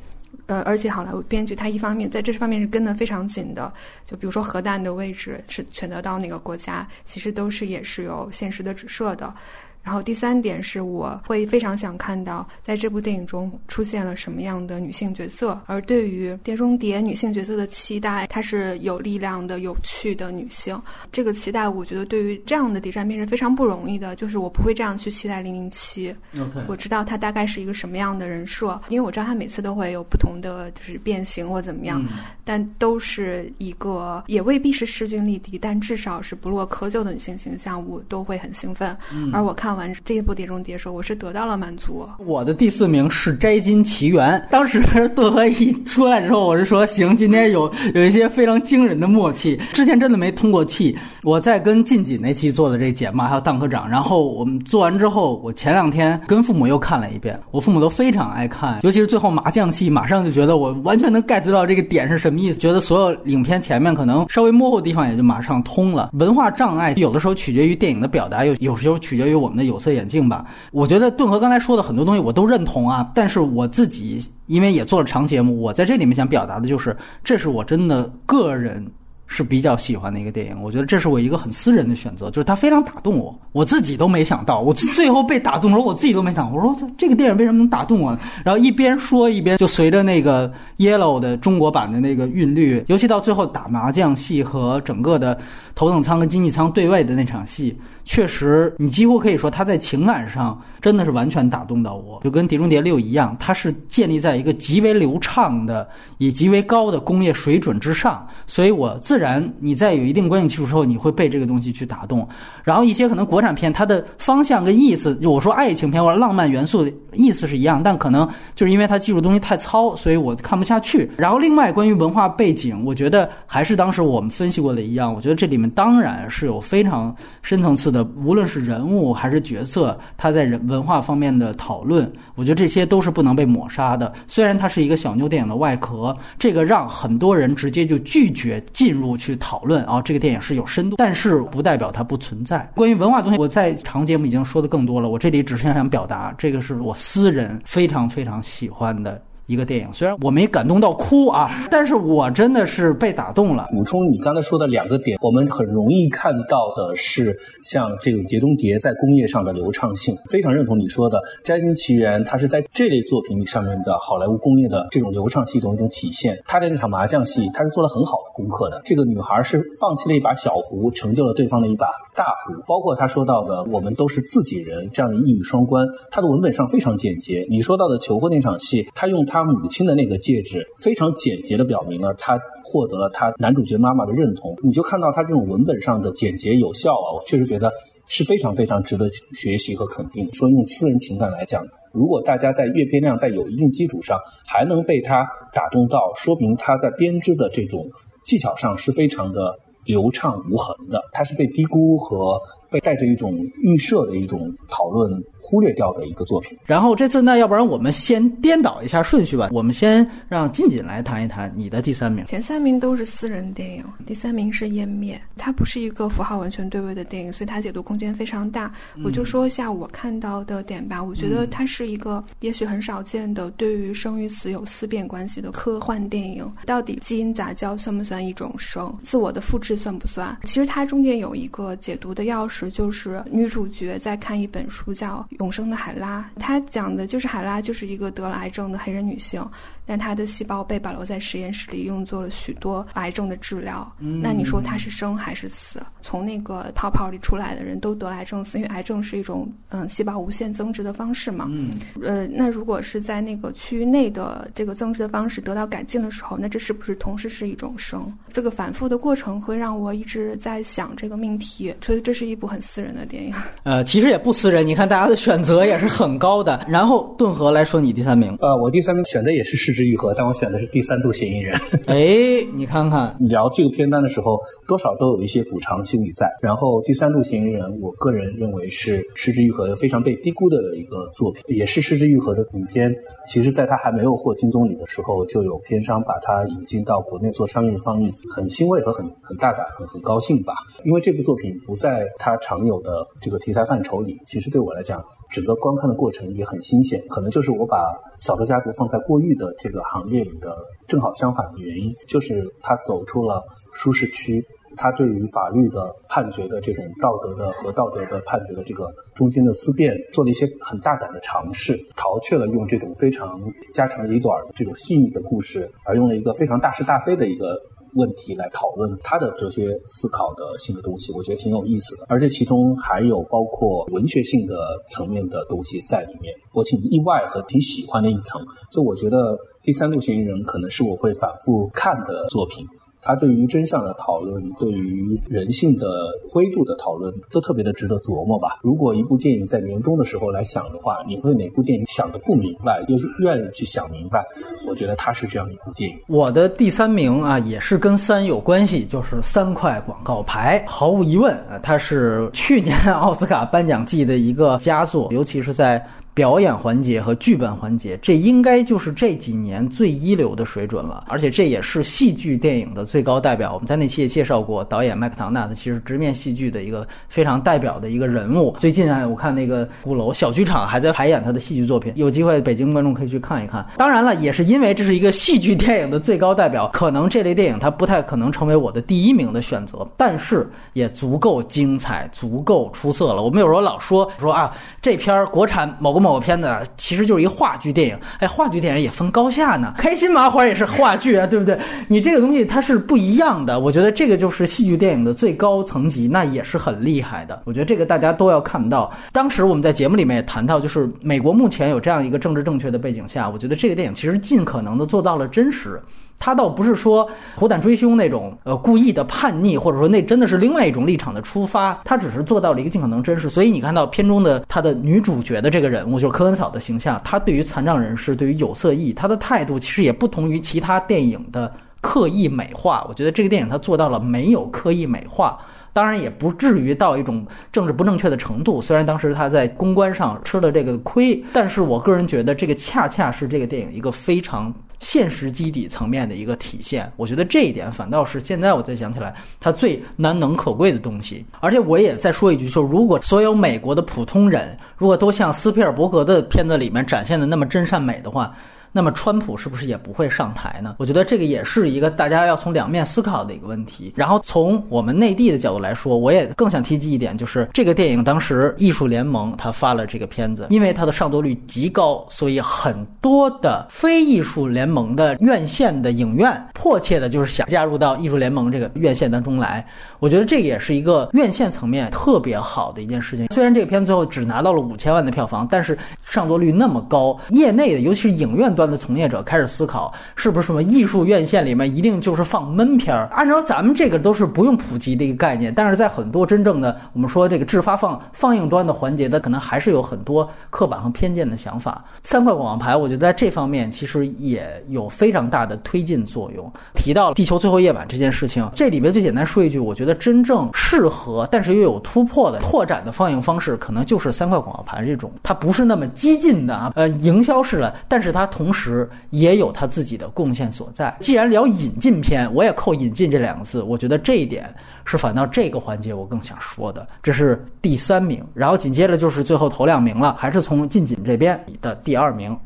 呃，而且好莱坞编剧他一方面在这方面是跟得非常紧的，就比如说核弹的位置是选择到哪个国家，其实都是也是有现实的指涉的。然后第三点是，我会非常想看到，在这部电影中出现了什么样的女性角色。而对于《碟中谍》女性角色的期待，她是有力量的、有趣的女性。这个期待，我觉得对于这样的谍战片是非常不容易的。就是我不会这样去期待零零七。OK，我知道她大概是一个什么样的人设，因为我知道她每次都会有不同的就是变形或怎么样，但都是一个也未必是势均力敌，但至少是不落窠臼的女性形象，我都会很兴奋。而我看。看完这一部《碟中谍》时候，我是得到了满足。我的第四名是《摘金奇缘》。当时 顿河一出来之后，我是说行，今天有有一些非常惊人的默契。之前真的没通过气。我在跟晋锦那期做的这节目，还有邓科长，然后我们做完之后，我前两天跟父母又看了一遍。我父母都非常爱看，尤其是最后麻将戏，马上就觉得我完全能 get 到这个点是什么意思。觉得所有影片前面可能稍微模糊的地方也就马上通了。文化障碍有的时候取决于电影的表达，又有时候取决于我们。有色眼镜吧，我觉得顿河刚才说的很多东西我都认同啊，但是我自己因为也做了长节目，我在这里面想表达的就是，这是我真的个人。是比较喜欢的一个电影，我觉得这是我一个很私人的选择，就是它非常打动我，我自己都没想到，我最后被打动的时候，我自己都没想，我说这个电影为什么能打动我？然后一边说一边就随着那个 Yellow 的中国版的那个韵律，尤其到最后打麻将戏和整个的头等舱跟经济舱对位的那场戏，确实你几乎可以说他在情感上真的是完全打动到我，就跟《碟中谍六》一样，它是建立在一个极为流畅的、以极为高的工业水准之上，所以我自。然，你在有一定观影基础之后，你会被这个东西去打动。然后一些可能国产片，它的方向跟意思，就我说爱情片或者浪漫元素的意思是一样，但可能就是因为它技术东西太糙，所以我看不下去。然后另外关于文化背景，我觉得还是当时我们分析过的一样，我觉得这里面当然是有非常深层次的，无论是人物还是角色，他在人文化方面的讨论，我觉得这些都是不能被抹杀的。虽然它是一个小妞电影的外壳，这个让很多人直接就拒绝进入去讨论啊，这个电影是有深度，但是不代表它不存在。关于文化东西，我在长节目已经说的更多了，我这里只是想表达，这个是我私人非常非常喜欢的。一个电影，虽然我没感动到哭啊，但是我真的是被打动了。补充你刚才说的两个点，我们很容易看到的是，像这个《碟中谍》在工业上的流畅性，非常认同你说的《摘星奇缘》，它是在这类作品上面的好莱坞工业的这种流畅系统一种体现。他的那场麻将戏，他是做了很好的功课的。这个女孩是放弃了一把小胡，成就了对方的一把大胡。包括他说到的“我们都是自己人”这样的一语双关，他的文本上非常简洁。你说到的求婚那场戏，他用他。他母亲的那个戒指非常简洁的表明了他获得了他男主角妈妈的认同。你就看到他这种文本上的简洁有效啊，我确实觉得是非常非常值得学习和肯定。说用私人情感来讲，如果大家在阅片量在有一定基础上还能被他打动到，说明他在编织的这种技巧上是非常的流畅无痕的。他是被低估和被带着一种预设的一种讨论。忽略掉的一个作品。然后这次呢，要不然我们先颠倒一下顺序吧。我们先让静静来谈一谈你的第三名。前三名都是私人电影，第三名是《湮灭》。它不是一个符号完全对位的电影，所以它解读空间非常大。我就说一下我看到的点吧。我觉得它是一个也许很少见的对于生与死有思辨关系的科幻电影。到底基因杂交算不算一种生？自我的复制算不算？其实它中间有一个解读的钥匙，就是女主角在看一本书叫。永生的海拉，它讲的就是海拉就是一个得了癌症的黑人女性。但他的细胞被保留在实验室里，用作了许多癌症的治疗。那你说他是生还是死？从那个泡泡里出来的人都得癌症死，因为癌症是一种嗯细胞无限增殖的方式嘛。嗯，呃，那如果是在那个区域内的这个增殖的方式得到改进的时候，那这是不是同时是一种生？这个反复的过程会让我一直在想这个命题，所以这是一部很私人的电影。呃，其实也不私人，你看大家的选择也是很高的。然后顿河来说，你第三名。呃，我第三名选的也是市之愈合，但我选的是第三度嫌疑人。哎，你看看，聊这个片单的时候，多少都有一些补偿心理在。然后第三度嫌疑人，我个人认为是失之愈合非常被低估的一个作品，也是失之愈合的影片。其实，在他还没有获金棕榈的时候，就有片商把它引进到国内做商业放映，很欣慰和很很大胆，很很高兴吧。因为这部作品不在他常有的这个题材范畴里，其实对我来讲。整个观看的过程也很新鲜，可能就是我把小偷家族放在过誉的这个行列里的正好相反的原因，就是他走出了舒适区，他对于法律的判决的这种道德的和道德的判决的这个中间的思辨，做了一些很大胆的尝试，逃却了用这种非常家长里短的这种细腻的故事，而用了一个非常大是大非的一个。问题来讨论他的哲学思考的新的东西，我觉得挺有意思的。而且其中还有包括文学性的层面的东西在里面，我挺意外和挺喜欢的一层。就我觉得第三度嫌疑人可能是我会反复看的作品。他对于真相的讨论，对于人性的灰度的讨论，都特别的值得琢磨吧。如果一部电影在年终的时候来想的话，你会哪部电影想的不明白，又是愿意去想明白？我觉得它是这样一部电影。我的第三名啊，也是跟三有关系，就是三块广告牌。毫无疑问啊，它是去年奥斯卡颁奖季的一个佳作，尤其是在。表演环节和剧本环节，这应该就是这几年最一流的水准了。而且这也是戏剧电影的最高代表。我们在那期也介绍过，导演麦克唐纳，他其实直面戏剧的一个非常代表的一个人物。最近啊，我看那个鼓楼小剧场还在排演他的戏剧作品，有机会北京观众可以去看一看。当然了，也是因为这是一个戏剧电影的最高代表，可能这类电影它不太可能成为我的第一名的选择，但是也足够精彩，足够出色了。我们有时候老说说啊，这片儿国产某个。某片子其实就是一话剧电影，哎，话剧电影也分高下呢。开心麻花也是话剧啊，对不对？你这个东西它是不一样的。我觉得这个就是戏剧电影的最高层级，那也是很厉害的。我觉得这个大家都要看到。当时我们在节目里面也谈到，就是美国目前有这样一个政治正确的背景下，我觉得这个电影其实尽可能的做到了真实。他倒不是说虎胆追凶那种呃故意的叛逆，或者说那真的是另外一种立场的出发，他只是做到了一个尽可能真实。所以你看到片中的他的女主角的这个人物，就是柯文嫂的形象，她对于残障人士、对于有色裔，她的态度其实也不同于其他电影的刻意美化。我觉得这个电影他做到了没有刻意美化。当然也不至于到一种政治不正确的程度，虽然当时他在公关上吃了这个亏，但是我个人觉得这个恰恰是这个电影一个非常现实基底层面的一个体现。我觉得这一点反倒是现在我再想起来，它最难能可贵的东西。而且我也再说一句，就如果所有美国的普通人如果都像斯皮尔伯格的片子里面展现的那么真善美的话。那么川普是不是也不会上台呢？我觉得这个也是一个大家要从两面思考的一个问题。然后从我们内地的角度来说，我也更想提及一点，就是这个电影当时艺术联盟他发了这个片子，因为它的上座率极高，所以很多的非艺术联盟的院线的影院迫切的就是想加入到艺术联盟这个院线当中来。我觉得这也是一个院线层面特别好的一件事情。虽然这个片子最后只拿到了五千万的票房，但是上座率那么高，业内的尤其是影院。端的从业者开始思考，是不是什么艺术院线里面一定就是放闷片儿？按照咱们这个都是不用普及的一个概念，但是在很多真正的我们说这个制发放放映端的环节的，可能还是有很多刻板和偏见的想法。三块广告牌，我觉得在这方面其实也有非常大的推进作用。提到了《地球最后夜晚》这件事情，这里边最简单说一句，我觉得真正适合但是又有突破的拓展的放映方式，可能就是三块广告牌这种，它不是那么激进的啊，呃，营销式的，但是它同。同时也有他自己的贡献所在。既然聊引进片，我也扣“引进”这两个字。我觉得这一点是反倒这个环节我更想说的。这是第三名，然后紧接着就是最后头两名了，还是从近景这边的第二名。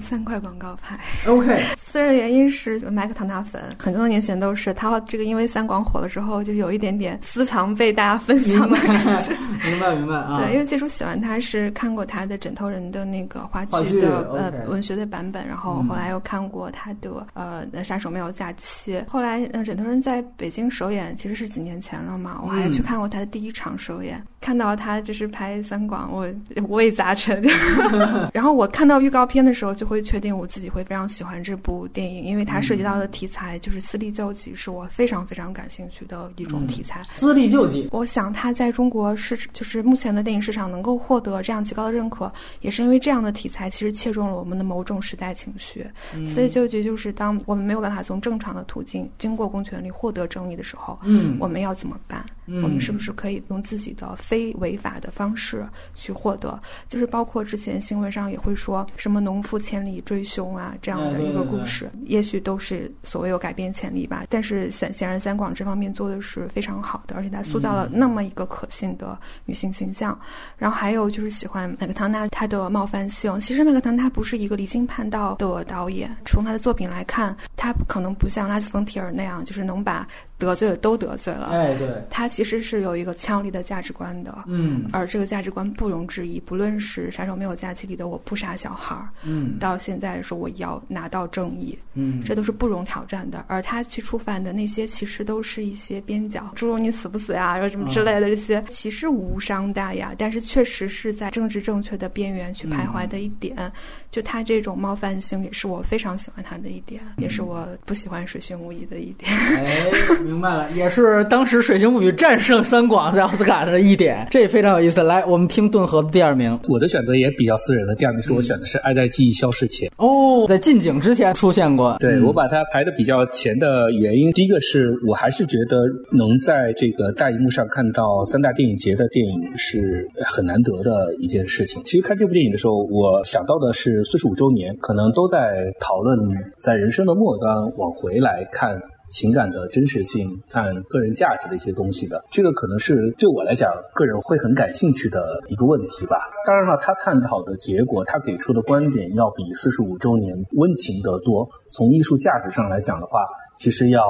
三块广告牌。OK，私人原因是麦克唐纳粉，很多年前都是他这个，因为三广火了之后，就有一点点私藏被大家分享的感觉。明白明白啊。对，因为最初喜欢他是看过他的《枕头人》的那个话剧的呃文学的版本，然后后来又看过他的呃《杀手没有假期》，后来呃《枕头人》在北京首演其实是几年前了嘛，我还去看过他的第一场首演，看到他就是拍三广，我五味杂陈。然后我看到预告片的时候。就会确定我自己会非常喜欢这部电影，因为它涉及到的题材就是私立救济，是我非常非常感兴趣的一种题材。私立救济，我想它在中国市就是目前的电影市场能够获得这样极高的认可，也是因为这样的题材其实切中了我们的某种时代情绪。私立救济就是当我们没有办法从正常的途径经过公权力获得正义的时候，嗯，我们要怎么办？我们是不是可以用自己的非违法的方式去获得？就是包括之前新闻上也会说什么农夫。千里追凶啊，这样的一个故事，也许都是所谓有改变潜力吧。但是显显然，三广这方面做的是非常好的，而且他塑造了那么一个可信的女性形象。然后还有就是喜欢麦克唐纳他的冒犯性。其实麦克唐纳不是一个离经叛道的导演，从他的作品来看，他可能不像拉斯冯提尔那样，就是能把。得罪的都得罪了，哎，对，他其实是有一个强力的价值观的，嗯，而这个价值观不容置疑。不论是《杀手没有假期》里的我不杀小孩儿，嗯，到现在说我要拿到正义，嗯，这都是不容挑战的。而他去触犯的那些，其实都是一些边角，诸如你死不死呀，然后什么之类的这些，其实无伤大雅，但是确实是在政治正确的边缘去徘徊的一点。就他这种冒犯性，也是我非常喜欢他的一点，也是我不喜欢水星无疑的一点。哎，明白了，也是当时《水星物语》战胜三广在奥斯卡的一点，这也非常有意思。来，我们听顿河的第二名，我的选择也比较私人的，第二名是我选的是《爱在记忆消失前》。哦，在近景之前出现过。对我把它排的比较前的原因，第一个是我还是觉得能在这个大荧幕上看到三大电影节的电影是很难得的一件事情。其实看这部电影的时候，我想到的是。四十五周年，可能都在讨论在人生的末端往回来看情感的真实性，看个人价值的一些东西的。这个可能是对我来讲，个人会很感兴趣的一个问题吧。当然了，他探讨的结果，他给出的观点要比四十五周年温情得多。从艺术价值上来讲的话，其实要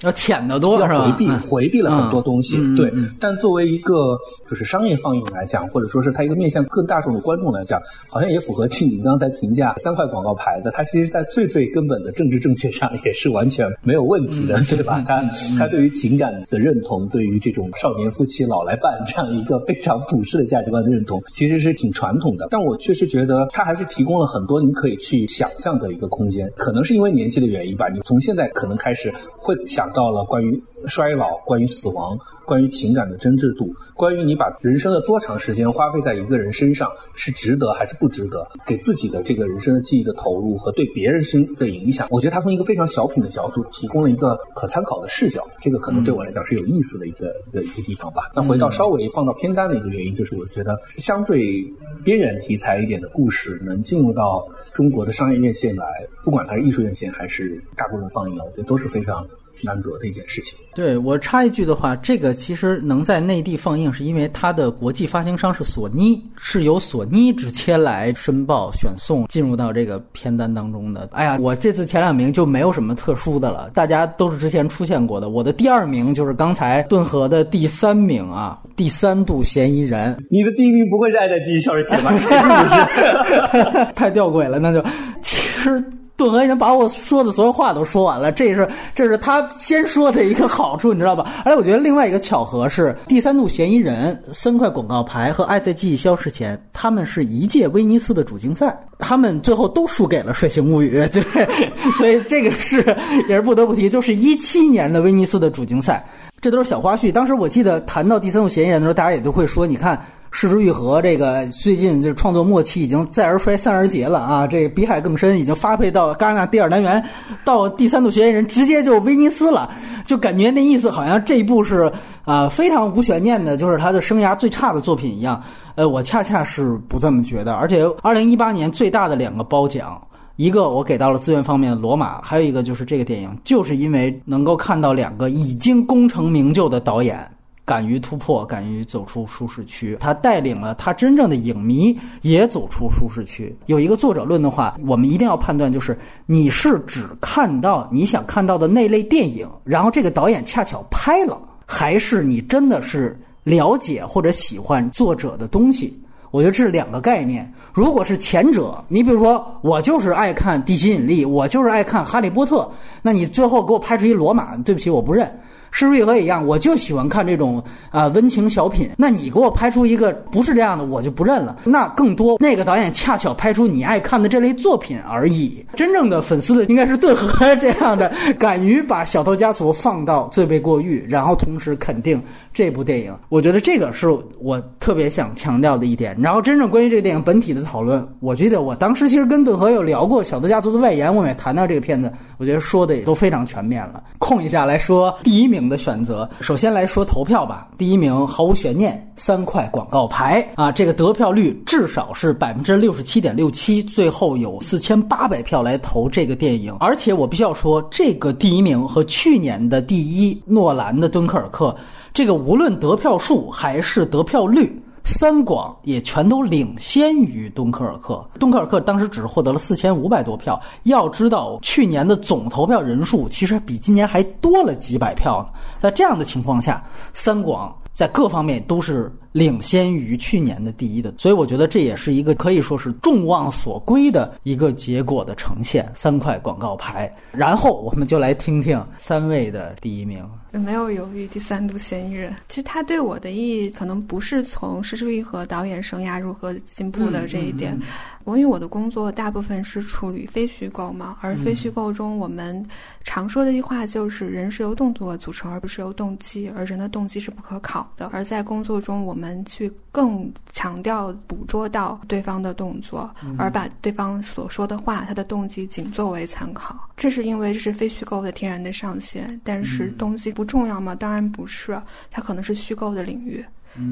要浅得多，要回避回避了很多东西。对，但作为一个就是商业放映来讲，或者说是它一个面向更大众的观众来讲，好像也符合庆你刚才评价三块广告牌的，它其实，在最最根本的政治正确上也是完全没有问题的，对吧？它它对于情感的认同，对于这种少年夫妻老来伴这样一个非常普世的价值观的认同，其实是挺传统的。但我确实觉得它还是提供了很多你可以去想象的一个空间，可能是因为。为年纪的原因吧，你从现在可能开始会想到了关于衰老、关于死亡、关于情感的真挚度、关于你把人生的多长时间花费在一个人身上是值得还是不值得，给自己的这个人生的记忆的投入和对别人生的影响。我觉得他从一个非常小品的角度提供了一个可参考的视角，这个可能对我来讲是有意思的一个一个一个地方吧。那回到稍微放到偏单的一个原因，就是我觉得相对边缘题材一点的故事能进入到中国的商业院线来，不管它是艺术院线还是大规模放映，我觉得都是非常难得的一件事情。对我插一句的话，这个其实能在内地放映，是因为它的国际发行商是索尼，是由索尼直接来申报选送进入到这个片单当中的。哎呀，我这次前两名就没有什么特殊的了，大家都是之前出现过的。我的第二名就是刚才顿河的第三名啊，第三度嫌疑人。你的第一名不会是《爱在记忆消失前》吧？太吊诡了，那就其实。顿河已经把我说的所有话都说完了，这是这是他先说的一个好处，你知道吧？而且我觉得另外一个巧合是，第三度嫌疑人、三块广告牌和爱在记忆消失前，他们是一届威尼斯的主竞赛，他们最后都输给了《睡醒物语》，对，所以这个是也是不得不提，就是一七年的威尼斯的主竞赛，这都是小花絮。当时我记得谈到第三度嫌疑人的时候，大家也都会说，你看。失之愈合这个最近就是创作末期，已经再而衰，三而竭了啊！这比海更深，已经发配到戛纳第二单元，到第三度嫌疑人直接就威尼斯了，就感觉那意思好像这一部是啊非常无悬念的，就是他的生涯最差的作品一样。呃，我恰恰是不这么觉得，而且二零一八年最大的两个褒奖，一个我给到了资源方面的罗马，还有一个就是这个电影，就是因为能够看到两个已经功成名就的导演。敢于突破，敢于走出舒适区，他带领了他真正的影迷也走出舒适区。有一个作者论的话，我们一定要判断，就是你是只看到你想看到的那类电影，然后这个导演恰巧拍了，还是你真的是了解或者喜欢作者的东西？我觉得这是两个概念。如果是前者，你比如说我就是爱看《地心引力》，我就是爱看《哈利波特》，那你最后给我拍出一罗马，对不起，我不认。是瑞和一样，我就喜欢看这种啊温情小品。那你给我拍出一个不是这样的，我就不认了。那更多那个导演恰巧拍出你爱看的这类作品而已。真正的粉丝的应该是顿河 这样的，敢于把《小偷家族》放到罪被过誉，然后同时肯定。这部电影，我觉得这个是我特别想强调的一点。然后，真正关于这个电影本体的讨论，我记得我当时其实跟顿河有聊过《小偷家族》的外延，我们也谈到这个片子，我觉得说的也都非常全面了。空一下来说第一名的选择，首先来说投票吧。第一名毫无悬念，三块广告牌啊，这个得票率至少是百分之六十七点六七，最后有四千八百票来投这个电影。而且我必须要说，这个第一名和去年的第一诺兰的《敦刻尔克》。这个无论得票数还是得票率，三广也全都领先于敦刻尔克。敦刻尔克当时只获得了四千五百多票，要知道去年的总投票人数其实比今年还多了几百票呢。在这样的情况下，三广在各方面都是。领先于去年的第一的，所以我觉得这也是一个可以说是众望所归的一个结果的呈现。三块广告牌，然后我们就来听听三位的第一名。没有犹豫，第三度嫌疑人。其实他对我的意义，可能不是从施之玉和导演生涯如何进步的这一点。我因为我的工作大部分是处理非虚构嘛，而非虚构中我们常说的一句话就是人是由动作组成，而不是由动机，而人的动机是不可考的。而在工作中，我们去更强调捕捉到对方的动作，而把对方所说的话，他的动机仅作为参考。这是因为这是非虚构的天然的上限，但是动机不重要吗？当然不是，它可能是虚构的领域。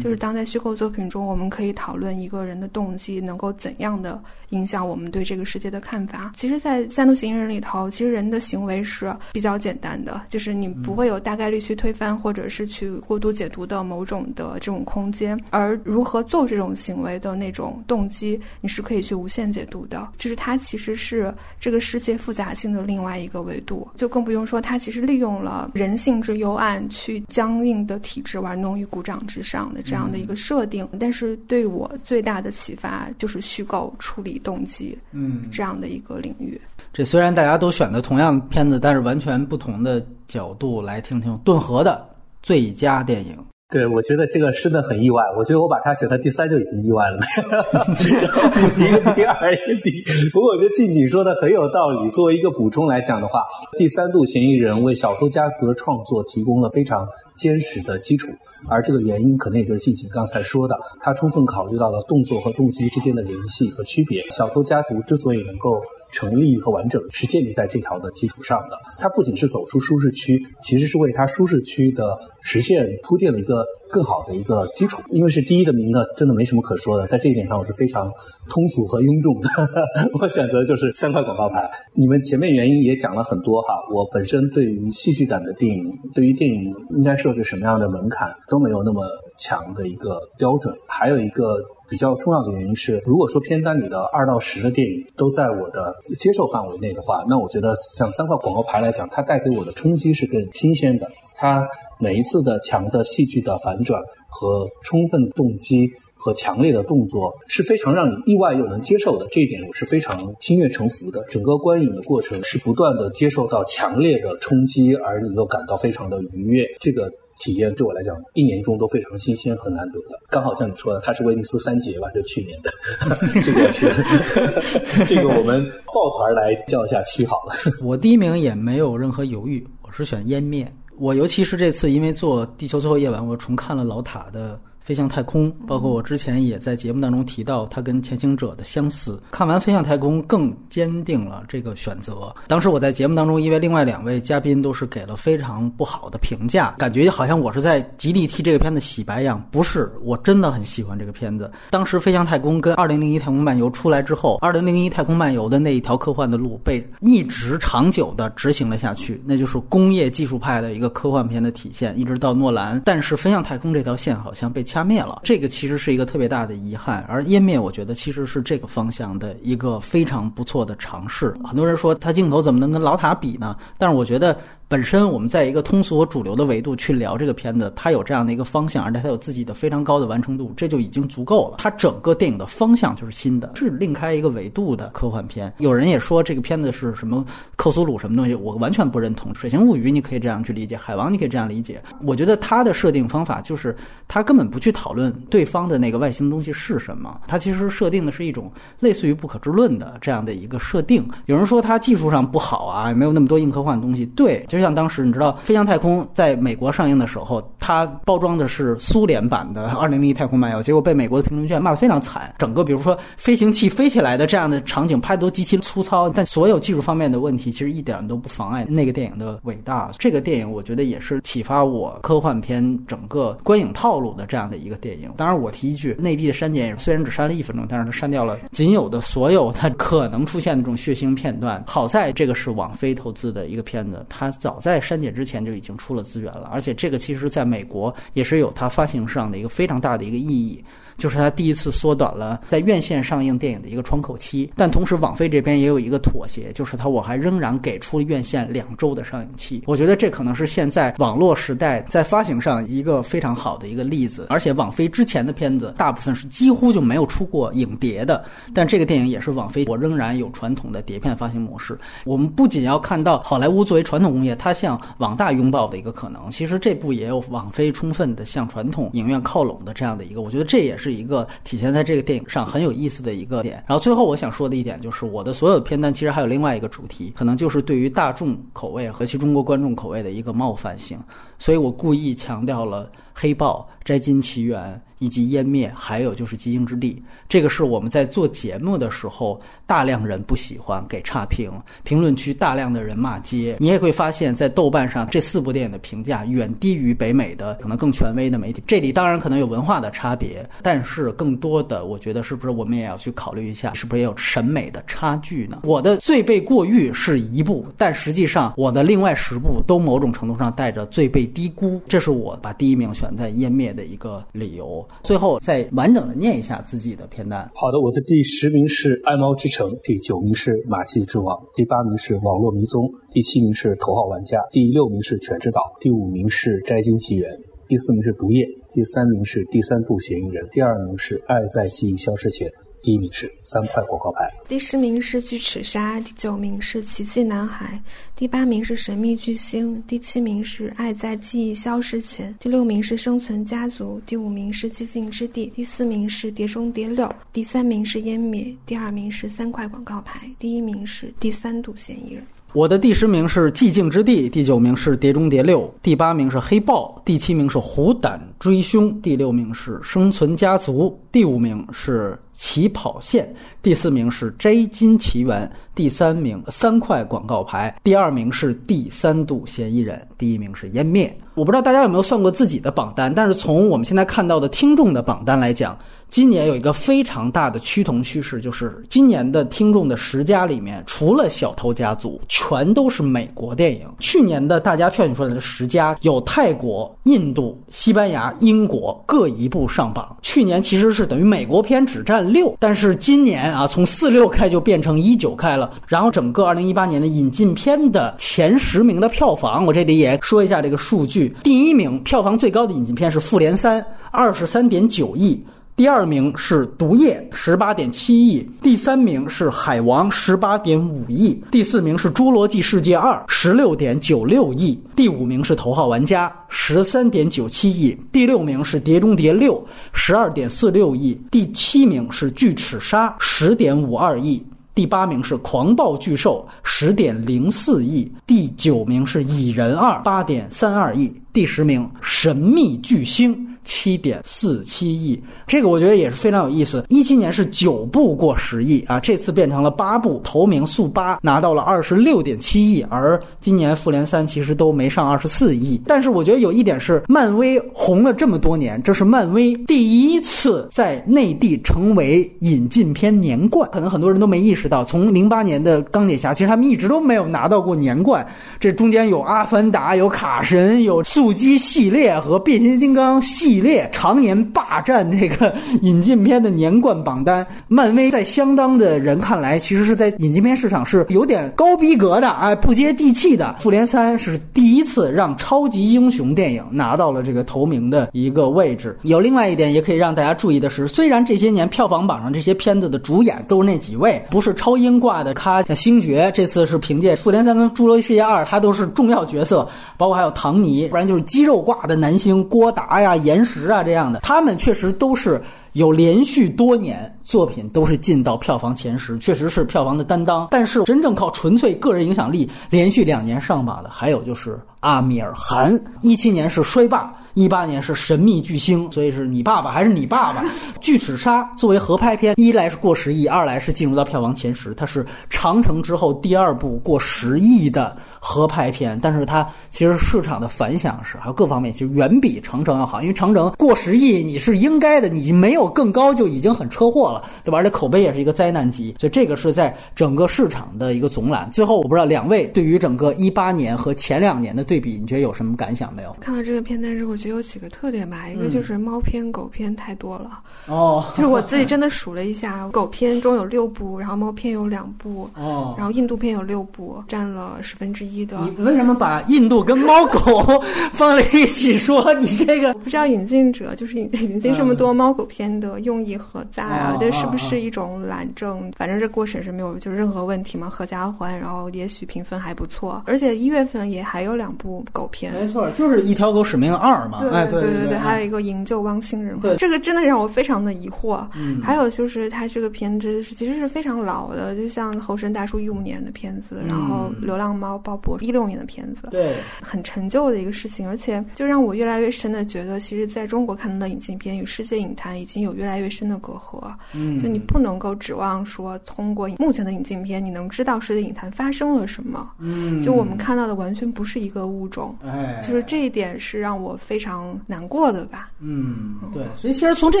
就是当在虚构作品中，我们可以讨论一个人的动机能够怎样的。影响我们对这个世界的看法。其实，在三度嫌疑人里头，其实人的行为是比较简单的，就是你不会有大概率去推翻或者是去过度解读的某种的这种空间。而如何做这种行为的那种动机，你是可以去无限解读的。就是它其实是这个世界复杂性的另外一个维度。就更不用说，它其实利用了人性之幽暗，去僵硬的体制玩弄于股掌之上的这样的一个设定。但是对我最大的启发就是虚构处理。动机，嗯，这样的一个领域。这虽然大家都选的同样片子，但是完全不同的角度来听听顿河的最佳电影。对，我觉得这个真的很意外。我觉得我把它选到第三就已经意外了。一个 第二，一个第。不过我觉得静静说的很有道理。作为一个补充来讲的话，第三度嫌疑人为小偷家族的创作提供了非常坚实的基础，而这个原因可能也就是静静刚才说的，他充分考虑到了动作和动机之间的联系和区别。小偷家族之所以能够。成立和完整是建立在这条的基础上的。它不仅是走出舒适区，其实是为它舒适区的实现铺垫了一个更好的一个基础。因为是第一的名额，真的没什么可说的。在这一点上，我是非常通俗和庸众的。我选择就是三块广告牌。你们前面原因也讲了很多哈。我本身对于戏剧感的电影，对于电影应该设置什么样的门槛都没有那么强的一个标准。还有一个。比较重要的原因是，如果说片单里的二到十的电影都在我的接受范围内的话，那我觉得像三块广告牌来讲，它带给我的冲击是更新鲜的。它每一次的强的戏剧的反转和充分动机和强烈的动作是非常让你意外又能接受的。这一点我是非常心悦诚服的。整个观影的过程是不断的接受到强烈的冲击，而你又感到非常的愉悦。这个。体验对我来讲，一年中都非常新鲜和难得的。刚好像你说的，它是威尼斯三杰吧？就去年的，这个是这个我们抱团来叫一下区好了。我第一名也没有任何犹豫，我是选湮灭。我尤其是这次因为做《地球最后夜晚》，我重看了老塔的。飞向太空，包括我之前也在节目当中提到，它跟前行者的相似。看完飞向太空，更坚定了这个选择。当时我在节目当中，因为另外两位嘉宾都是给了非常不好的评价，感觉好像我是在极力替这个片子洗白一样。不是，我真的很喜欢这个片子。当时飞向太空跟二零零一太空漫游出来之后，二零零一太空漫游的那一条科幻的路被一直长久的执行了下去，那就是工业技术派的一个科幻片的体现，一直到诺兰。但是飞向太空这条线好像被。掐灭了，这个其实是一个特别大的遗憾。而湮灭，我觉得其实是这个方向的一个非常不错的尝试。很多人说他镜头怎么能跟老塔比呢？但是我觉得。本身我们在一个通俗和主流的维度去聊这个片子，它有这样的一个方向，而且它有自己的非常高的完成度，这就已经足够了。它整个电影的方向就是新的，是另开一个维度的科幻片。有人也说这个片子是什么克苏鲁什么东西，我完全不认同。《水形物语》你可以这样去理解，《海王》你可以这样理解。我觉得它的设定方法就是它根本不去讨论对方的那个外星东西是什么，它其实设定的是一种类似于不可知论的这样的一个设定。有人说它技术上不好啊，没有那么多硬科幻的东西。对，就是像当时你知道《飞向太空》在美国上映的时候，它包装的是苏联版的《二零零一太空漫游》，结果被美国的评论圈骂得非常惨。整个比如说飞行器飞起来的这样的场景拍的都极其粗糙，但所有技术方面的问题其实一点都不妨碍那个电影的伟大。这个电影我觉得也是启发我科幻片整个观影套路的这样的一个电影。当然，我提一句，内地的删减虽然只删了一分钟，但是它删掉了仅有的所有它可能出现的这种血腥片段。好在这个是网飞投资的一个片子，它早在。删减之前就已经出了资源了，而且这个其实在美国也是有它发行上的一个非常大的一个意义。就是它第一次缩短了在院线上映电影的一个窗口期，但同时网飞这边也有一个妥协，就是它我还仍然给出了院线两周的上映期。我觉得这可能是现在网络时代在发行上一个非常好的一个例子。而且网飞之前的片子大部分是几乎就没有出过影碟的，但这个电影也是网飞我仍然有传统的碟片发行模式。我们不仅要看到好莱坞作为传统工业它向网大拥抱的一个可能，其实这部也有网飞充分的向传统影院靠拢的这样的一个，我觉得这也是。一个体现在这个电影上很有意思的一个点。然后最后我想说的一点就是，我的所有片单其实还有另外一个主题，可能就是对于大众口味和其中国观众口味的一个冒犯性，所以我故意强调了黑豹、摘金奇缘。以及湮灭，还有就是寂静之地，这个是我们在做节目的时候，大量人不喜欢给差评，评论区大量的人骂街。你也会发现，在豆瓣上这四部电影的评价远低于北美的可能更权威的媒体。这里当然可能有文化的差别，但是更多的，我觉得是不是我们也要去考虑一下，是不是也有审美的差距呢？我的最被过誉是一部，但实际上我的另外十部都某种程度上带着最被低估，这是我把第一名选在湮灭的一个理由。最后再完整的念一下自己的片单。好的，我的第十名是《爱猫之城》，第九名是《马戏之王》，第八名是《网络迷踪》，第七名是《头号玩家》，第六名是《犬之岛》，第五名是《摘金奇缘》，第四名是《毒液》，第三名是《第三度嫌疑人》，第二名是《爱在记忆消失前》，第一名是三块广告牌，第十名是巨齿鲨，第九名是奇迹男孩，第八名是神秘巨星，第七名是爱在记忆消失前，第六名是生存家族，第五名是寂静之地，第四名是碟中谍六，第三名是湮灭，第二名是三块广告牌，第一名是第三度嫌疑人。我的第十名是寂静之地，第九名是碟中谍六，第八名是黑豹，第七名是虎胆追凶，第六名是生存家族，第五名是起跑线，第四名是 J 金奇缘，第三名三块广告牌，第二名是第三度嫌疑人，第一名是湮灭。我不知道大家有没有算过自己的榜单，但是从我们现在看到的听众的榜单来讲。今年有一个非常大的趋同趋势，就是今年的听众的十佳里面，除了《小偷家族》，全都是美国电影。去年的大家票选出来的十佳，有泰国、印度、西班牙、英国各一部上榜。去年其实是等于美国片只占六，但是今年啊，从四六开就变成一九开了。然后整个二零一八年的引进片的前十名的票房，我这里也说一下这个数据：第一名票房最高的引进片是《复联三》，二十三点九亿。第二名是《毒液》，十八点七亿；第三名是《海王》，十八点五亿；第四名是《侏罗纪世界二》，十六点九六亿；第五名是《头号玩家》，十三点九七亿；第六名是《碟中谍六》，十二点四六亿；第七名是《巨齿鲨》，十点五二亿；第八名是《狂暴巨兽》，十点零四亿；第九名是《蚁人二》，八点三二亿；第十名《神秘巨星》。七点四七亿，这个我觉得也是非常有意思。一七年是九部过十亿啊，这次变成了八部，头名速八拿到了二十六点七亿，而今年复联三其实都没上二十四亿。但是我觉得有一点是，漫威红了这么多年，这是漫威第一次在内地成为引进片年冠。可能很多人都没意识到，从零八年的钢铁侠，其实他们一直都没有拿到过年冠。这中间有阿凡达，有卡神，有速激系列和变形金刚系。系列常年霸占这个引进片的年冠榜单，漫威在相当的人看来，其实是在引进片市场是有点高逼格的，哎，不接地气的。复联三是第一次让超级英雄电影拿到了这个头名的一个位置。有另外一点也可以让大家注意的是，虽然这些年票房榜上这些片子的主演都是那几位，不是超英挂的咖，像星爵这次是凭借复联三跟侏罗纪世界二，他都是重要角色，包括还有唐尼，不然就是肌肉挂的男星郭达呀、严。实啊，这样的，他们确实都是有连续多年作品都是进到票房前十，确实是票房的担当。但是真正靠纯粹个人影响力连续两年上榜的，还有就是阿米尔汗，一七年是衰霸。一八年是神秘巨星，所以是你爸爸还是你爸爸？巨齿鲨作为合拍片，一来是过十亿，二来是进入到票房前十，它是长城之后第二部过十亿的合拍片。但是它其实市场的反响是，还有各方面其实远比长城要好，因为长城过十亿你是应该的，你没有更高就已经很车祸了，对吧？而且口碑也是一个灾难级，所以这个是在整个市场的一个总览。最后我不知道两位对于整个一八年和前两年的对比，你觉得有什么感想没有？看到这个片单之后。觉得有几个特点吧，一个就是猫片、狗片太多了哦，就是我自己真的数了一下，狗片中有六部，然后猫片有两部哦，然后印度片有六部，占了十分之一的。你为什么把印度跟猫狗 放在一起说？你这个我不知道引进者就是引引进这么多猫狗片的用意何在啊？这是不是一种懒政？反正这过审是没有就是任何问题嘛，合家欢，然后也许评分还不错，而且一月份也还有两部狗片，没错，就是一条狗使命二。对对对对对，还有一个营救汪星人，对，这个真的让我非常的疑惑。嗯，还有就是它这个片子其实是非常老的，就像《猴神大叔》一五年的片子，然后《流浪猫》鲍勃一六年的片子，对，很陈旧的一个事情，而且就让我越来越深的觉得，其实在中国看到的引进片与世界影坛已经有越来越深的隔阂。嗯，就你不能够指望说通过目前的引进片，你能知道世界影坛发生了什么。嗯，就我们看到的完全不是一个物种。哎，就是这一点是让我非常。难过的吧？嗯，对，所以其实从这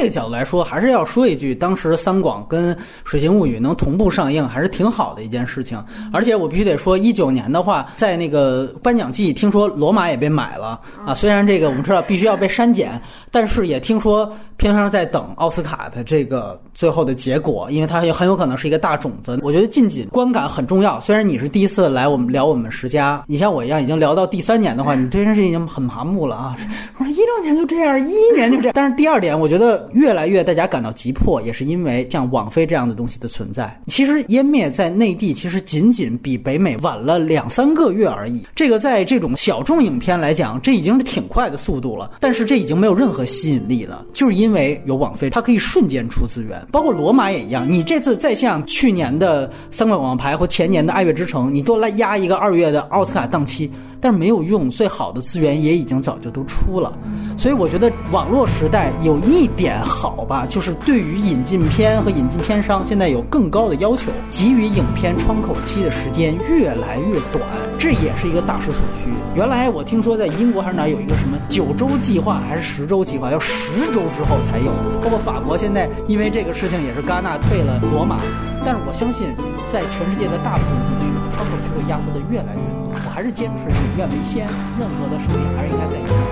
个角度来说，还是要说一句，当时三广跟《水形物语》能同步上映，还是挺好的一件事情。而且我必须得说，一九年的话，在那个颁奖季，听说罗马也被买了啊。虽然这个我们知道必须要被删减，但是也听说片方在等奥斯卡的这个最后的结果，因为它也很有可能是一个大种子。我觉得近景观感很重要。虽然你是第一次来我们聊我们十佳，你像我一样已经聊到第三年的话，你对这件事已经很麻木了啊。我 说一六年就这样，一一年就这样。但是第二点，我觉得越来越大家感到急迫，也是因为像网飞这样的东西的存在。其实湮灭在内地其实仅仅比北美晚了两三个月而已。这个在这种小众影片来讲，这已经是挺快的速度了。但是这已经没有任何吸引力了，就是因为有网，它可以瞬间出资源。包括罗马也一样，你这次再像去年的《三冠王牌》或前年的《爱乐之城》，你多来压一个二月的奥斯卡档期。但是没有用，最好的资源也已经早就都出了，所以我觉得网络时代有一点好吧，就是对于引进片和引进片商现在有更高的要求，给予影片窗口期的时间越来越短，这也是一个大势所趋。原来我听说在英国还是哪有一个什么九周计划还是十周计划，要十周之后才有。包括法国现在因为这个事情也是戛纳退了罗马，但是我相信在全世界的大部分地区，窗口就会压缩的越来越多。我还是坚持以院为先，任何的收益还是应该在影院。